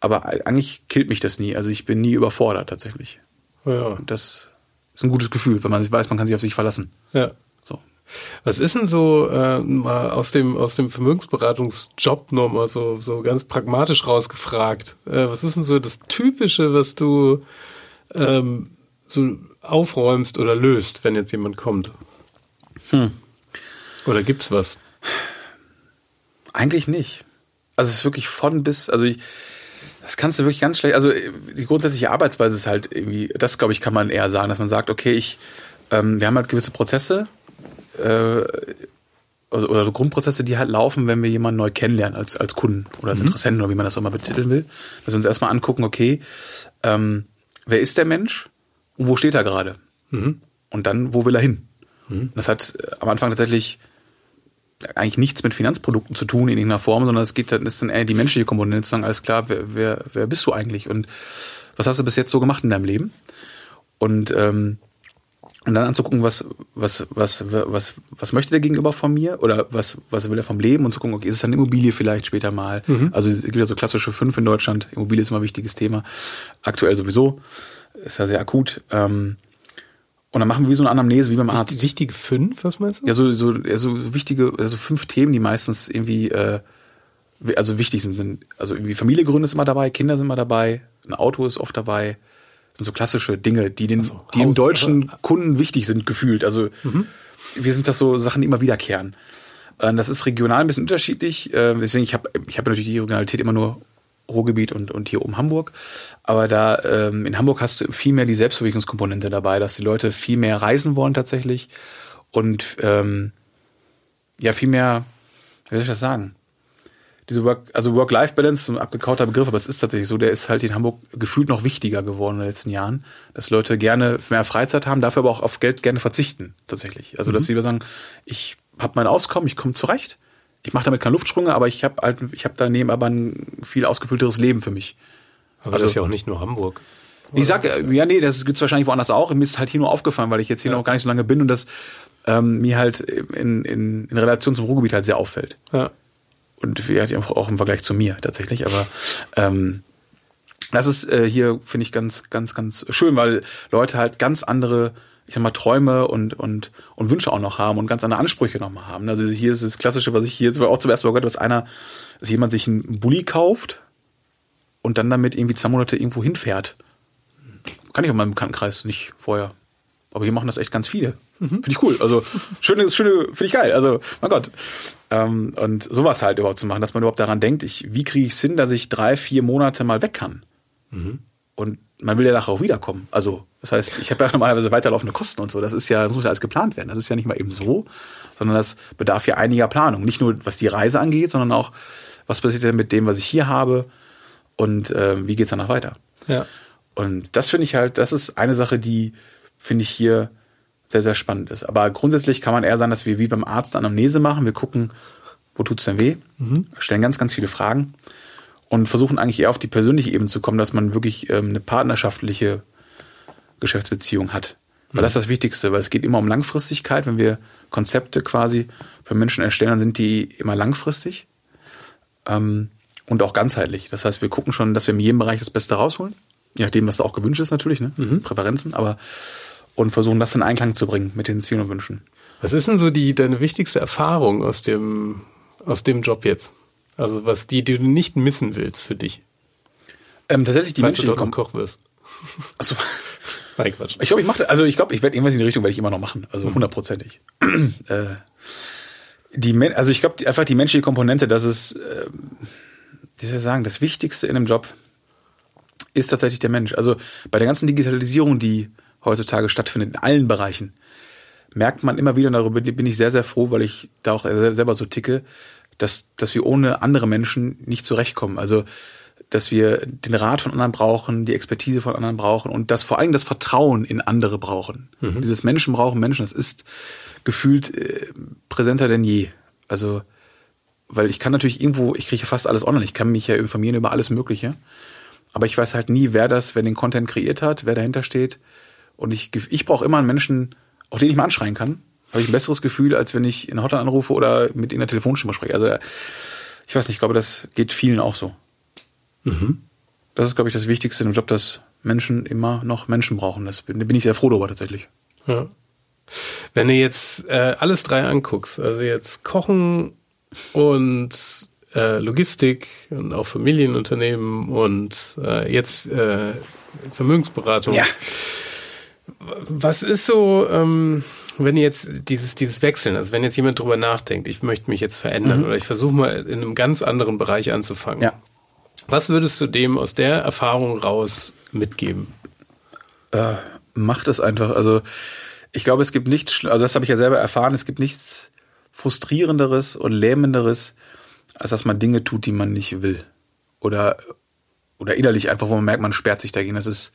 Aber eigentlich killt mich das nie. Also ich bin nie überfordert tatsächlich. Ja. Und das, ist ein gutes Gefühl, wenn man weiß, man kann sich auf sich verlassen. Ja. So. Was ist denn so äh, mal aus dem aus dem Vermögensberatungsjob nochmal so so ganz pragmatisch rausgefragt? Äh, was ist denn so das Typische, was du ähm, so aufräumst oder löst, wenn jetzt jemand kommt? Hm. Oder gibt's was? Eigentlich nicht. Also es ist wirklich von bis. Also ich das kannst du wirklich ganz schlecht. Also die grundsätzliche Arbeitsweise ist halt irgendwie, das glaube ich, kann man eher sagen, dass man sagt, okay, ich, ähm, wir haben halt gewisse Prozesse äh, oder, oder Grundprozesse, die halt laufen, wenn wir jemanden neu kennenlernen als, als Kunden oder als mhm. Interessenten oder wie man das auch mal betiteln will. Dass wir uns erstmal angucken, okay, ähm, wer ist der Mensch und wo steht er gerade? Mhm. Und dann, wo will er hin? Mhm. Das hat äh, am Anfang tatsächlich eigentlich nichts mit Finanzprodukten zu tun in irgendeiner Form, sondern es geht dann, ist dann eher die menschliche Komponente zu sagen, alles klar, wer, wer, wer bist du eigentlich und was hast du bis jetzt so gemacht in deinem Leben? Und, ähm, und dann anzugucken, was, was, was, was, was möchte der Gegenüber von mir oder was, was will er vom Leben und zu gucken, okay, ist es eine Immobilie vielleicht später mal? Mhm. Also es gibt ja so klassische fünf in Deutschland. Immobilie ist immer ein wichtiges Thema. Aktuell sowieso. Ist ja sehr akut. Ähm, und dann machen wir wie so eine Anamnese, wie beim Arzt. Wichtige fünf, was meinst du? Ja, so, so, ja, so wichtige, also fünf Themen, die meistens irgendwie, äh, also wichtig sind, sind, also irgendwie Familiegründe ist immer dabei, Kinder sind immer dabei, ein Auto ist oft dabei. Das sind so klassische Dinge, die den, also, die dem deutschen also, Kunden wichtig sind, gefühlt. Also, mhm. wir sind das so Sachen, die immer wiederkehren. Äh, das ist regional ein bisschen unterschiedlich. Äh, deswegen, ich habe ich hab natürlich die Regionalität immer nur Ruhrgebiet und, und hier oben Hamburg. Aber da ähm, in Hamburg hast du viel mehr die Selbstverwirkungskomponente dabei, dass die Leute viel mehr reisen wollen tatsächlich und ähm, ja viel mehr, wie soll ich das sagen? Diese Work, also Work-Life-Balance, ein abgekauter Begriff, aber es ist tatsächlich so, der ist halt in Hamburg gefühlt noch wichtiger geworden in den letzten Jahren, dass Leute gerne mehr Freizeit haben, dafür aber auch auf Geld gerne verzichten, tatsächlich. Also, mhm. dass sie sagen, ich habe mein Auskommen, ich komme zurecht, ich mache damit keine Luftsprünge, aber ich habe halt, ich habe daneben aber ein viel ausgefüllteres Leben für mich. Aber also, das ist ja auch nicht nur Hamburg. Ich sag, ja, nee, das gibt's wahrscheinlich woanders auch. Mir ist halt hier nur aufgefallen, weil ich jetzt hier ja. noch gar nicht so lange bin und das ähm, mir halt in, in, in Relation zum Ruhrgebiet halt sehr auffällt. Ja. Und vielleicht auch im Vergleich zu mir tatsächlich, aber ähm, das ist äh, hier, finde ich, ganz, ganz, ganz schön, weil Leute halt ganz andere ich sag mal, Träume und, und, und Wünsche auch noch haben und ganz andere Ansprüche noch mal haben. Also hier ist das Klassische, was ich hier jetzt auch zum ersten Mal gehört, dass einer, dass jemand sich einen Bulli kauft und dann damit irgendwie zwei Monate irgendwo hinfährt. Kann ich auch in meinem Bekanntenkreis nicht vorher. Aber hier machen das echt ganz viele. Mhm. Finde ich cool. Also schöne, schöne, finde ich geil. Also, mein Gott. Ähm, und sowas halt überhaupt zu machen, dass man überhaupt daran denkt, ich, wie kriege ich es hin, dass ich drei, vier Monate mal weg kann. Mhm. Und man will ja nachher auch wiederkommen. Also, das heißt, ich habe ja normalerweise weiterlaufende Kosten und so. Das ist ja, das muss ja alles geplant werden. Das ist ja nicht mal eben so, sondern das bedarf ja einiger Planung. Nicht nur, was die Reise angeht, sondern auch, was passiert denn mit dem, was ich hier habe und äh, wie geht's danach weiter. Ja. Und das finde ich halt, das ist eine Sache, die finde ich hier sehr, sehr spannend ist. Aber grundsätzlich kann man eher sagen, dass wir wie beim Arzt Anamnese machen. Wir gucken, wo tut's denn weh? Mhm. Stellen ganz, ganz viele Fragen und versuchen eigentlich eher auf die persönliche Ebene zu kommen, dass man wirklich ähm, eine partnerschaftliche Geschäftsbeziehung hat. Weil mhm. das ist das Wichtigste, weil es geht immer um Langfristigkeit. Wenn wir Konzepte quasi für Menschen erstellen, dann sind die immer langfristig ähm, und auch ganzheitlich. Das heißt, wir gucken schon, dass wir in jedem Bereich das Beste rausholen. Je nachdem, was da auch gewünscht ist natürlich, ne? Mhm. Präferenzen, aber und versuchen das in Einklang zu bringen mit den Zielen und Wünschen. Was ist denn so die deine wichtigste Erfahrung aus dem aus dem Job jetzt? Also was die, die du nicht missen willst für dich. Ähm, tatsächlich die Falls Menschen, du dort Koch wirst. Achso. Nein, Quatsch. Ich glaube, ich mache, also ich glaube, ich werde irgendwas in die Richtung werde ich immer noch machen, also hundertprozentig. äh, die, also ich glaube einfach die menschliche Komponente, das ist, äh, wie soll ich sagen, das Wichtigste in einem Job ist tatsächlich der Mensch. Also bei der ganzen Digitalisierung, die heutzutage stattfindet in allen Bereichen, merkt man immer wieder, und darüber bin ich sehr, sehr froh, weil ich da auch selber so ticke, dass, dass wir ohne andere Menschen nicht zurechtkommen. Also, dass wir den Rat von anderen brauchen, die Expertise von anderen brauchen und das vor allem das Vertrauen in andere brauchen. Mhm. Dieses Menschen brauchen Menschen, das ist gefühlt äh, präsenter denn je. Also, weil ich kann natürlich irgendwo, ich kriege fast alles online, ich kann mich ja informieren über alles Mögliche, aber ich weiß halt nie, wer das, wer den Content kreiert hat, wer dahinter steht. Und ich, ich brauche immer einen Menschen, auch den ich mal anschreien kann, habe ich ein besseres Gefühl, als wenn ich in Hotline anrufe oder mit in der Telefonstimme spreche. Also ich weiß nicht, ich glaube, das geht vielen auch so. Mhm. Das ist, glaube ich, das Wichtigste im Job, dass Menschen immer noch Menschen brauchen. Das bin, bin ich sehr froh darüber tatsächlich. Ja. Wenn du jetzt äh, alles drei anguckst, also jetzt Kochen und äh, Logistik und auch Familienunternehmen und äh, jetzt äh, Vermögensberatung. Ja. Was ist so, ähm, wenn jetzt dieses, dieses Wechseln, also wenn jetzt jemand drüber nachdenkt, ich möchte mich jetzt verändern mhm. oder ich versuche mal in einem ganz anderen Bereich anzufangen. Ja. Was würdest du dem aus der Erfahrung raus mitgeben? Äh, macht es einfach. Also ich glaube, es gibt nichts, also das habe ich ja selber erfahren, es gibt nichts frustrierenderes und lähmenderes, als dass man Dinge tut, die man nicht will. Oder, oder innerlich einfach, wo man merkt, man sperrt sich dagegen. Das ist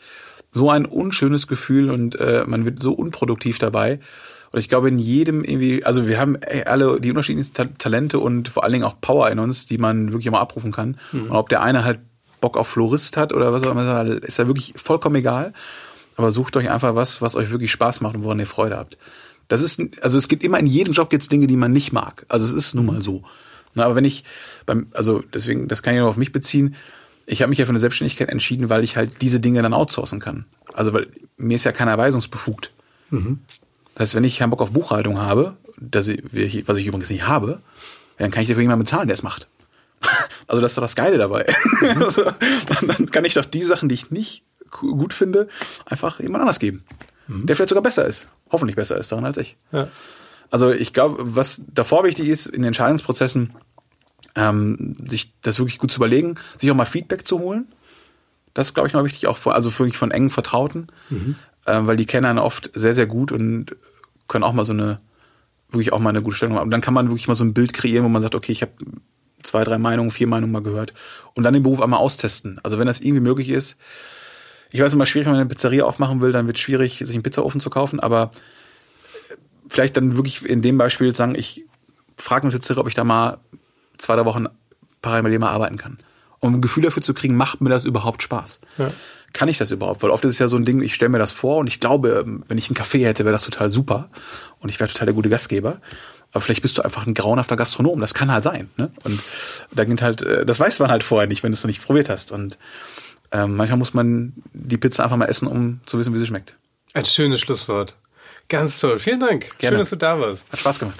so ein unschönes Gefühl und äh, man wird so unproduktiv dabei. Und ich glaube, in jedem irgendwie, also wir haben alle die unterschiedlichsten Talente und vor allen Dingen auch Power in uns, die man wirklich mal abrufen kann. Mhm. Und ob der eine halt Bock auf Florist hat oder was auch immer, ist ja wirklich vollkommen egal. Aber sucht euch einfach was, was euch wirklich Spaß macht und woran ihr Freude habt. Das ist, also es gibt immer in jedem Job gibt's Dinge, die man nicht mag. Also es ist nun mal so. Na, aber wenn ich beim, also deswegen, das kann ich nur auf mich beziehen. Ich habe mich ja für eine Selbstständigkeit entschieden, weil ich halt diese Dinge dann outsourcen kann. Also weil mir ist ja keiner weisungsbefugt. Mhm. Das heißt, wenn ich keinen Bock auf Buchhaltung habe, dass ich, was ich übrigens nicht habe, dann kann ich dafür jemanden bezahlen, der es macht. Also das ist doch das Geile dabei. Mhm. Also, dann kann ich doch die Sachen, die ich nicht gut finde, einfach jemand anders geben. Mhm. Der vielleicht sogar besser ist. Hoffentlich besser ist daran als ich. Ja. Also ich glaube, was davor wichtig ist in Entscheidungsprozessen, ähm, sich das wirklich gut zu überlegen, sich auch mal Feedback zu holen. Das ist, glaube ich, noch wichtig, auch von, also wirklich von engen Vertrauten, mhm. ähm, weil die kennen einen oft sehr, sehr gut und können auch mal so eine, wirklich auch mal eine gute Stellung haben. Und dann kann man wirklich mal so ein Bild kreieren, wo man sagt, okay, ich habe zwei, drei Meinungen, vier Meinungen mal gehört und dann den Beruf einmal austesten. Also wenn das irgendwie möglich ist. Ich weiß immer schwierig, wenn man eine Pizzeria aufmachen will, dann wird es schwierig, sich einen Pizzaofen zu kaufen, aber vielleicht dann wirklich in dem Beispiel sagen, ich frage eine Pizzeria, ob ich da mal zwei, drei Wochen parallel mal arbeiten kann. Um ein Gefühl dafür zu kriegen, macht mir das überhaupt Spaß? Ja. Kann ich das überhaupt? Weil oft ist es ja so ein Ding, ich stelle mir das vor und ich glaube, wenn ich einen Café hätte, wäre das total super und ich wäre total der gute Gastgeber. Aber vielleicht bist du einfach ein grauenhafter Gastronom. Das kann halt sein. Ne? Und da geht halt, äh, das weiß man halt vorher nicht, wenn du es noch nicht probiert hast. Und ähm, manchmal muss man die Pizza einfach mal essen, um zu wissen, wie sie schmeckt. Ein schönes Schlusswort. Ganz toll. Vielen Dank. Gerne. Schön, dass du da warst. Hat Spaß gemacht.